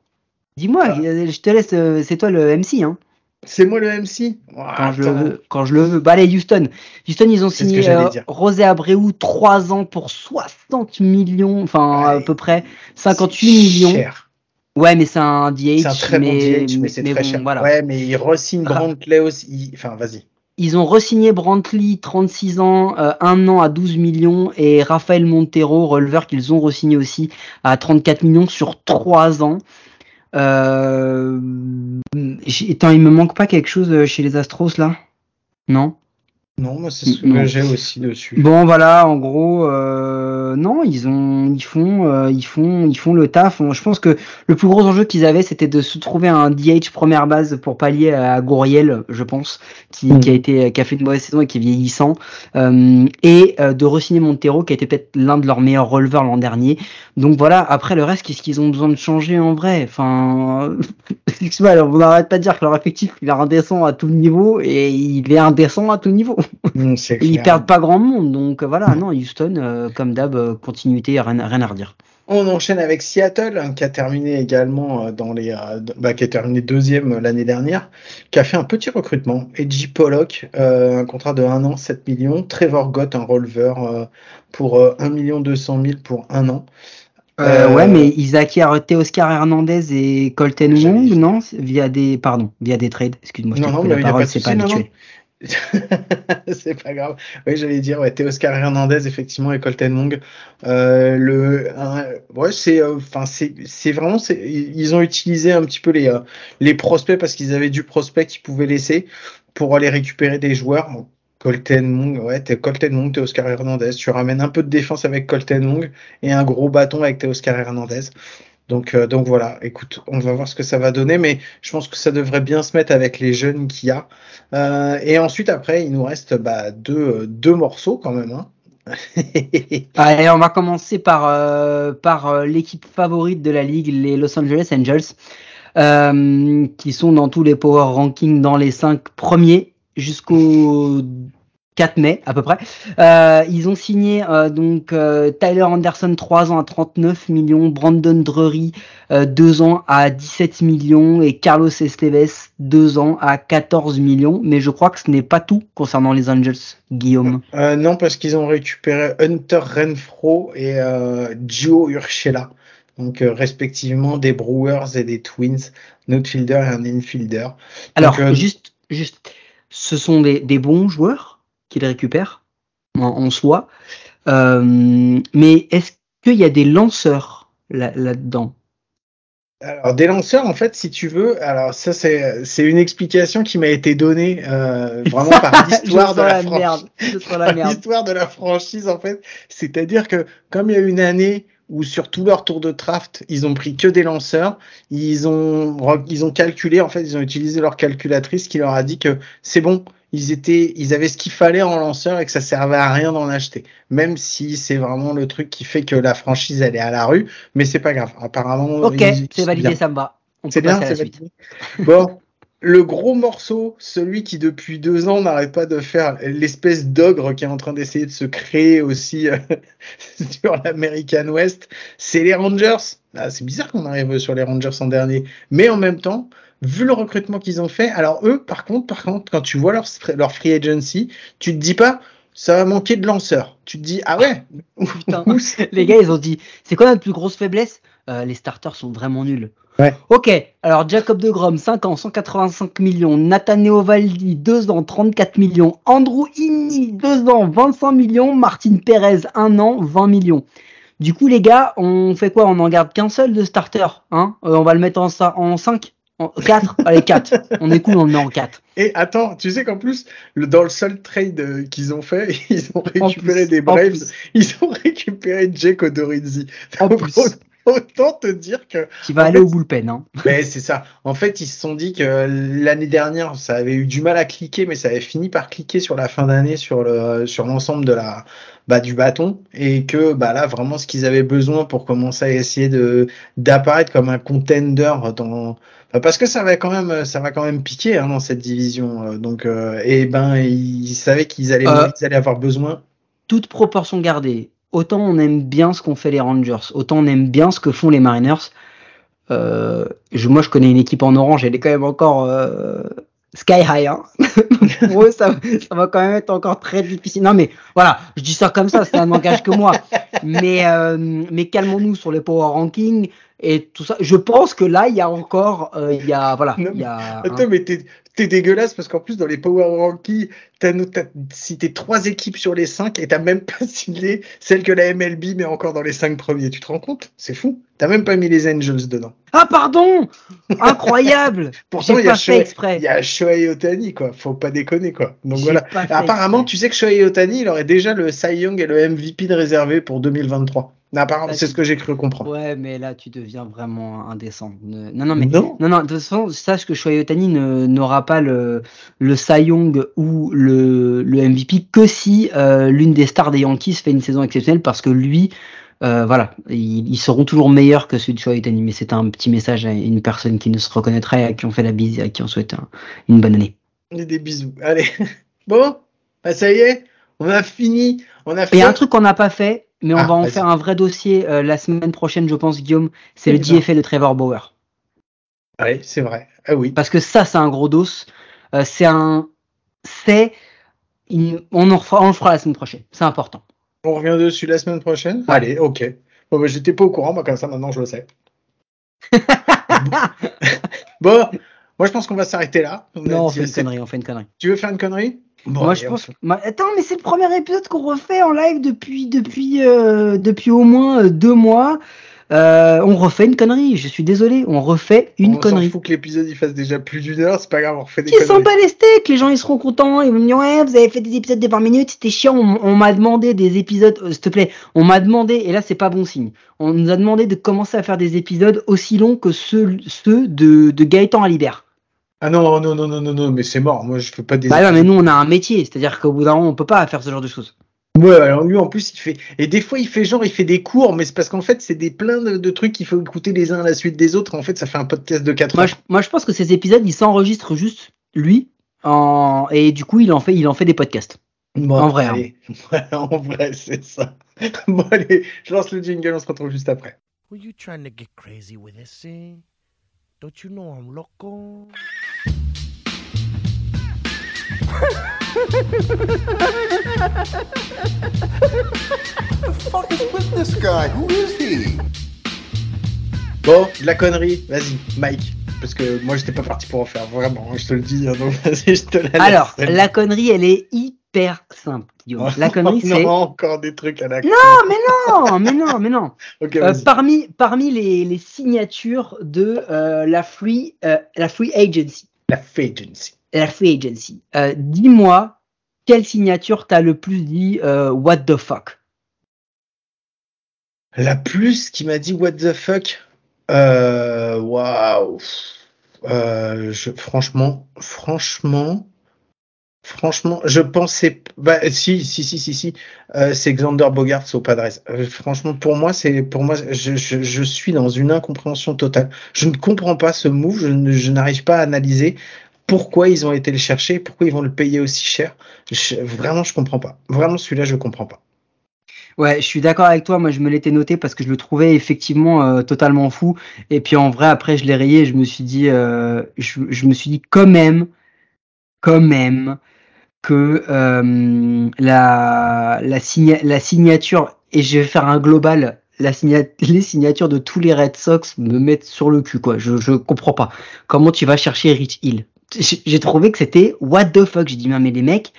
Dis-moi, Ah. je te laisse, euh, c'est toi le MC, hein, C'est moi le MC quand je le veux. Quand je le veux. Bah, allez, Houston. Houston, ils ont signé euh. Rosé Abreu 3 ans pour 60 millions, enfin, à peu près 58 C'est millions. cher. Ouais, mais c'est un DH. C'est un très mais, bon DH, mais c'est très bon, cher. Voilà. Ouais, mais il re-signe Ah. Brantley aussi. Enfin, vas-y. Ils ont re-signé Brantley, 36 ans, euh, un an à 12 millions, et Rafael Montero, releveur, qu'ils ont re-signé aussi à 34 millions sur 3 ans. Euh... Attends, il me manque pas quelque chose euh, chez les Astros là? Non? Non, moi, c'est ce que j'ai aussi dessus. Bon voilà, en gros, euh, non, ils ont, ils font, euh, ils font, ils font le taf. Je pense que le plus gros enjeu qu'ils avaient, c'était de se trouver un DH première base pour pallier à Gouriel, je pense, qui, Mm. qui a été, qui a fait une mauvaise saison et qui est vieillissant, euh, et euh, de re-signer Montero, qui a été peut-être l'un de leurs meilleurs releveurs l'an dernier. Donc voilà. Après le reste, qu'est-ce qu'ils ont besoin de changer en vrai? Enfin, on n'arrête pas de dire que leur effectif il est indécent à tout niveau et il est indécent à tout niveau. Ils perdent pas grand monde, donc euh, voilà, non, Houston, euh, comme d'hab, euh, continuité, rien, rien à redire. On enchaîne avec Seattle, hein, qui a terminé également dans les, euh, bah, qui a terminé deuxième l'année dernière, qui a fait un petit recrutement. Edgy Pollock, euh, un contrat de 1 an, 7 millions. Trevor Gott, un releveur pour euh, 1 million 200 000 pour un an. Euh, ouais, mais ils acquièrent Teoscar Hernandez et Colton Wong, non? Via des, pardon, via des trades. Excuse-moi, je Non, non, la parole, c'est pas habituel. c'est pas grave. Oui, j'allais dire, ouais, Oscar Hernandez, effectivement, et Colton Long. Euh, le, ouais, c'est, euh, vraiment, ils ont utilisé un petit peu les, euh, les prospects parce qu'ils avaient du prospect qu'ils pouvaient laisser pour aller récupérer des joueurs. Colton Long, ouais, t'es Colton Long, t'es Oscar Hernandez. Tu ramènes un peu de défense avec Colton Long et un gros bâton avec Oscar Hernandez. Donc, euh, donc voilà, écoute, on va voir ce que ça va donner, mais je pense que ça devrait bien se mettre avec les jeunes qu'il y a. Euh, et ensuite, après, il nous reste bah, deux, deux morceaux quand même. Hein. Allez, on va commencer par, euh, par l'équipe favorite de la ligue, les Los Angeles Angels, qui sont dans tous les power rankings dans les cinq premiers jusqu'au 4 mai à peu près. Euh, ils ont signé euh, donc euh, Tyler Anderson 3 ans à 39 millions, Brandon Drury 2 ans à 17 millions et Carlos Esteves 2 ans à 14 millions. Mais je crois que ce n'est pas tout concernant les Angels, Guillaume. non, parce qu'ils ont récupéré Hunter Renfro et Gio Urshela. Donc respectivement des Brewers et des Twins, un outfielder et un infielder. Alors juste, juste, ce sont des, des bons joueurs qu'il récupère en, soi. Euh, mais est-ce qu'il y a des lanceurs là-dedans? Alors des lanceurs, en fait, si tu veux, alors ça c'est c'est une explication qui m'a été donnée euh, vraiment par l'histoire de la, l'histoire de la franchise en fait. C'est-à-dire que comme il y a une année où sur tout leur tour de draft, ils ont pris que des lanceurs, ils ont ils ont calculé en fait, ils ont utilisé leur calculatrice qui leur a dit que c'est bon, ils étaient, ils avaient ce qu'il fallait en lanceur et que ça servait à rien d'en acheter. Même si c'est vraiment le truc qui fait que la franchise elle est à la rue, mais c'est pas grave. Apparemment. Ok, c'est validé, ça me va. C'est bien, c'est validé. Bon. Le gros morceau, celui qui depuis deux ans n'arrête pas de faire l'espèce d'ogre qui est en train d'essayer de se créer aussi euh, sur l'American West, c'est les Rangers. Ah, c'est bizarre qu'on arrive sur les Rangers en dernier, mais en même temps, vu le recrutement qu'ils ont fait, alors eux, par contre, par contre, quand tu vois leur, leur free agency, tu te dis pas, ça va manquer de lanceurs. Tu te dis, ah ouais. Putain, les gars, ils ont dit, c'est quoi notre plus grosse faiblesse euh, Les starters sont vraiment nuls. Ouais. Ok, alors Jacob de Grom, 5 ans, 185 millions. Nathaniel Valdi, 2 ans, 34 millions. Andrew Inni, 2 ans, 25 millions. Martin Perez, 1 an, 20 millions. Du coup, les gars, on fait quoi? On n'en garde qu'un seul de starter. Hein? Euh, on va le mettre en, en 5 4 Allez, 4. On est cool, on le met en 4. Et attends, tu sais qu'en plus, le, dans le seul trade euh, qu'ils ont fait, ils ont récupéré des Braves, ils ont récupéré Jake Odorizzi. Autant te dire que. Qui va aller au bullpen, hein. Mais c'est ça. En fait, ils se sont dit que l'année dernière, ça avait eu du mal à cliquer, mais ça avait fini par cliquer sur la fin d'année sur le sur l'ensemble de la bah, du bâton et que bah là vraiment ce qu'ils avaient besoin pour commencer à essayer de d'apparaître comme un contender dans euh, parce que ça va quand même, ça va quand même piquer hein, dans cette division. Euh, donc, euh, et ben, ils savaient qu'ils allaient, allaient avoir besoin. Toute proportion gardée. Autant on aime bien ce qu'ont fait les Rangers, autant on aime bien ce que font les Mariners. je, moi, je connais une équipe en orange, elle est quand même encore sky high. Hein. Pour eux, ça, ça, va quand même être encore très difficile. Non, mais voilà, je dis ça comme ça, un langage que moi. Mais, mais calmons-nous sur les power rankings et tout ça. Je pense que là, il y a encore, euh, il y a, voilà, il y a. Attends, mais t'es dégueulasse parce qu'en plus dans les Power Rankings, t'as as cité trois équipes sur les cinq et t'as même pas ciblé celle que la MLB met encore dans les cinq premiers. Tu te rends compte? C'est fou. T'as même pas mis les Angels dedans. Ah pardon Incroyable. Pourtant il y a Shohei, il y a Shohei Otani quoi. Faut pas déconner quoi. Donc voilà. Apparemment, tu sais que Shohei Otani, il aurait déjà le Cy Young et le MVP de réservé pour 2023. Apparemment, c'est ce que j'ai cru comprendre. Ouais, mais là, tu deviens vraiment indécent. Non, non, mais non, non, de toute façon, sache que Shohei Otani n'aura pas le, le Cy Young ou le, le MVP que si euh, l'une des stars des Yankees fait une saison exceptionnelle parce que lui, euh, voilà, ils, seront toujours meilleurs que celui de Shohei Otani. Mais c'est un petit message à une personne qui ne se reconnaîtrait, à qui on fait la bise et à qui on souhaite une bonne année. des bisous. Allez. Bon, bah, ça y est, on a fini. On a fait... Il y a un truc qu'on n'a pas fait, mais on ah, va en faire un vrai dossier euh, la semaine prochaine, je pense, Guillaume. C'est le DFA de Trevor Bauer. Oui, c'est vrai. Ah oui. Parce que ça, c'est un gros dos. Euh, c'est un. C'est. On en fera, on le fera la semaine prochaine. C'est important. On revient dessus la semaine prochaine? Allez, ok. Bon, bah, j'étais pas au courant, moi, comme ça, maintenant, je le sais. bon, moi, je pense qu'on va s'arrêter là. non, on fait une connerie, on fait une connerie. Tu veux faire une connerie? Bon, Moi, je pense. Attends, mais c'est le premier épisode qu'on refait en live depuis depuis euh, depuis au moins euh, deux mois. Euh, on refait une connerie. Je suis désolé, on refait une on connerie. fout que l'épisode il fasse déjà plus d'une heure, c'est pas grave, on refait des s'en conneries. bat les steaks, les gens ils seront contents, ils vont me dire ouais vous avez fait des épisodes de 20 minutes, c'était chiant, on, on m'a demandé des épisodes, euh, s'il te plaît, on m'a demandé, et là c'est pas bon signe, on nous a demandé de commencer à faire des épisodes aussi longs que ceux, ceux de, de Gaëtan Alibert. Ah non, non, non, non, non, non, mais c'est mort, moi je fais pas des. Bah non mais nous on a un métier, c'est-à-dire qu'au bout d'un moment on peut pas faire ce genre de choses. Ouais, alors lui en plus il fait. Et des fois il fait genre, il fait des cours, mais c'est parce qu'en fait c'est des plein de, de trucs qu'il faut écouter les uns à la suite des autres. En fait ça fait un podcast de 4 Moi heures. je, moi je pense que ces épisodes ils s'enregistrent juste lui, en, et du coup il en fait, il en fait des podcasts. Bon, en vrai, hein. allez. En vrai, c'est ça. Bon, allez, je lance le jingle, on se retrouve juste après. Were you trying to get crazy with this thing? Don't you know I'm loco? fuck is with this guy? Who is he? Bon, de la connerie, vas-y, Mike. Parce que moi j'étais pas parti pour en faire, vraiment, je te le dis, hein, donc vas-y, je te la laisse. Alors, la connerie elle est hyper simple, Guillaume. La connerie non, c'est... encore des trucs à la con. Non mais non, mais non, mais non. Euh, parmi parmi les, les signatures de euh, la free euh, la free agency, La Fagency. La free agency. euh, dis-moi quelle signature t'as le plus dit euh, what the fuck? La plus qui m'a dit what the fuck. Euh, waouh. Euh, je, franchement, franchement, franchement, je pensais, bah, si, si, si, si, si, euh, c'est Xander Bogarts au Padres. Euh, franchement, pour moi, c'est, pour moi, je, je, suis dans une incompréhension totale. Je ne comprends pas ce move, je n'arrive pas à analyser pourquoi ils ont été le chercher, pourquoi ils vont le payer aussi cher. Vraiment, je comprends pas. Vraiment, celui-là, je comprends pas. Ouais, je suis d'accord avec toi. Moi, je me l'étais noté parce que je le trouvais effectivement euh, totalement fou. Et puis en vrai, après, je l'ai rayé. Je me suis dit, euh, je, me suis dit quand même, quand même, que euh, la la, signa- la signature et je vais faire un global. Les signatures de tous les Red Sox me mettent sur le cul, quoi. Je, je comprends pas. Comment tu vas chercher Rich Hill? J'ai trouvé que c'était what the fuck. J'ai dit, mais les mecs,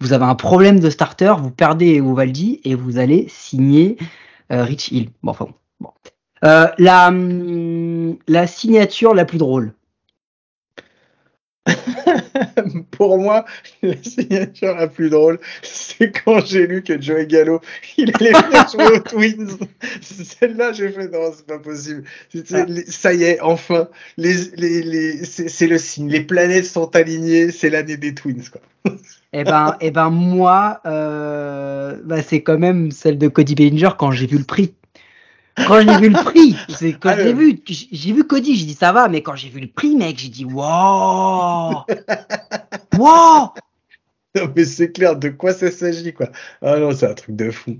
vous avez un problème de starter, vous perdez Ovaldi et vous allez signer euh, Rich Hill. Bon, enfin bon. bon. Euh, la, hum, la signature la plus drôle. Pour moi, la signature la plus drôle, c'est quand j'ai lu que Joey Gallo, il allait venir jouer aux Twins. Celle-là, j'ai fait non, c'est pas possible. Ah. Ça y est, enfin, les, les, les, c'est c'est le signe. Les planètes sont alignées, c'est l'année des Twins, quoi. Eh ben, eh ben moi, euh, bah, c'est quand même celle de Cody Bellinger quand j'ai vu le prix. Quand j'ai vu le prix, c'est quand Ah, j'ai vu, j'ai vu Cody, j'ai dit ça va, mais quand j'ai vu le prix, mec, j'ai dit wow, wow. Non, mais c'est clair, de quoi ça s'agit, quoi. Ah non, c'est un truc de fou.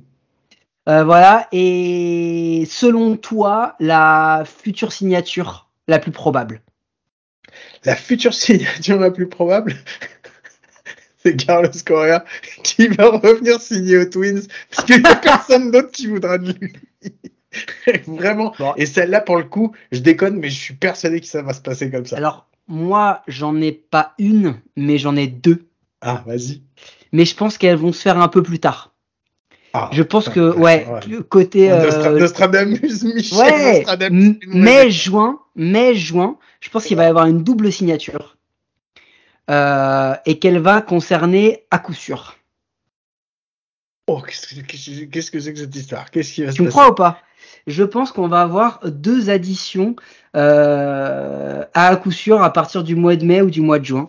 Euh, voilà. Et selon toi, la future signature la plus probable? La future signature la plus probable, c'est Carlos Correa qui va revenir signer aux Twins parce qu'il n'y a personne d'autre qui voudra de lui. Vraiment. Bon. Et celle-là, pour le coup, je déconne, mais je suis persuadé que ça va se passer comme ça. Alors, moi, j'en ai pas une, mais j'en ai deux. Ah, vas-y. Mais je pense qu'elles vont se faire un peu plus tard. Ah, Je pense que, ouais, le côté. euh, Nostra- Nostradamus, Michel ouais, Nostradamus, mai, juin, mai, juin, je pense qu'il va y avoir une double signature. Euh, et qu'elle va concerner à coup sûr. Oh, qu'est-ce que c'est que cette histoire? Qu'est-ce qui va se Tu me crois ou pas? Je pense qu'on va avoir deux additions euh, à coup sûr à partir du mois de mai ou du mois de juin.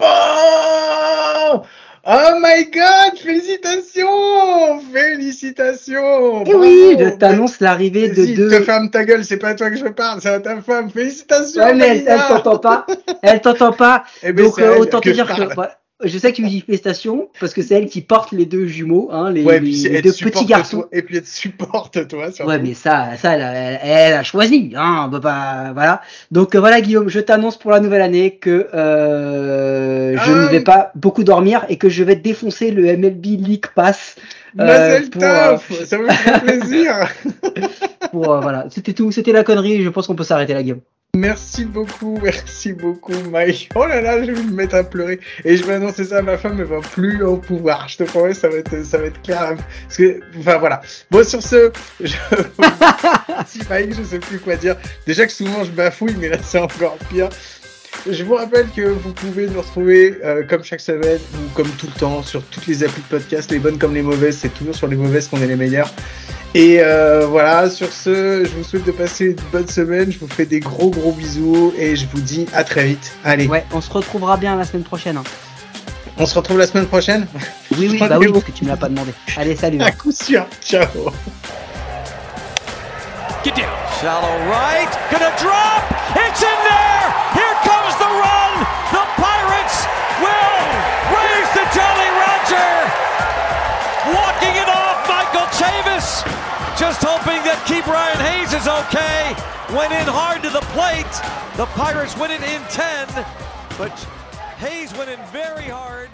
Oh Oh my god Félicitations Félicitations Et Eh oui, je t'annonce l'arrivée de Vas-y, deux. te ferme ta gueule, c'est pas à toi que je parle, c'est à ta femme. Félicitations Ouais, mais elle, elle t'entend pas. Elle t'entend pas. Eh ben, Donc euh, autant te que dire que parle. Je sais que tu dis félicitations parce que c'est elle qui porte les deux jumeaux, hein, les, Ouais, les- puis c'est- les elle deux petits garçons. toi, et puis elle te supporte, toi. surtout. Ouais, mais ça, ça, elle a, elle- elle a choisi. Hein, peut pas, voilà. Donc euh, voilà, Guillaume, je t'annonce pour la nouvelle année que euh, je Ah. ne vais pas beaucoup dormir et que je vais défoncer le MLB League Pass. euh, pour, tov, euh, ça me fait plaisir. pour, euh, voilà, c'était tout, c'était la connerie. Je pense qu'on peut s'arrêter là, Guillaume. Merci beaucoup, merci beaucoup, Mike. Oh là là, je vais me mettre à pleurer. Et je vais annoncer ça à ma femme, elle va plus au pouvoir. Je te promets, ça va être, ça va être clair. Parce que, enfin voilà. Bon, sur ce, je... si Mike, je sais plus quoi dire. Déjà que souvent je bafouille, mais là c'est encore pire. Je vous rappelle que vous pouvez nous retrouver euh, comme chaque semaine ou comme tout le temps sur toutes les applis de podcast, les bonnes comme les mauvaises. C'est toujours sur les mauvaises qu'on est les meilleurs. Et euh, voilà, sur ce, je vous souhaite de passer une bonne semaine. Je vous fais des gros gros bisous et je vous dis à très vite. Allez, Ouais, on se retrouvera bien la semaine prochaine. hein. on se retrouve la semaine prochaine? Oui, oui, bah oui, parce que tu me l'as pas demandé. Allez, salut. À coup sûr. Ciao. Get down. Shallow right. Gonna drop. It's in there. Just hoping that Keep Ryan Hayes is okay. Went in hard to the plate. The Pirates win it in 10. But Hayes went in very hard.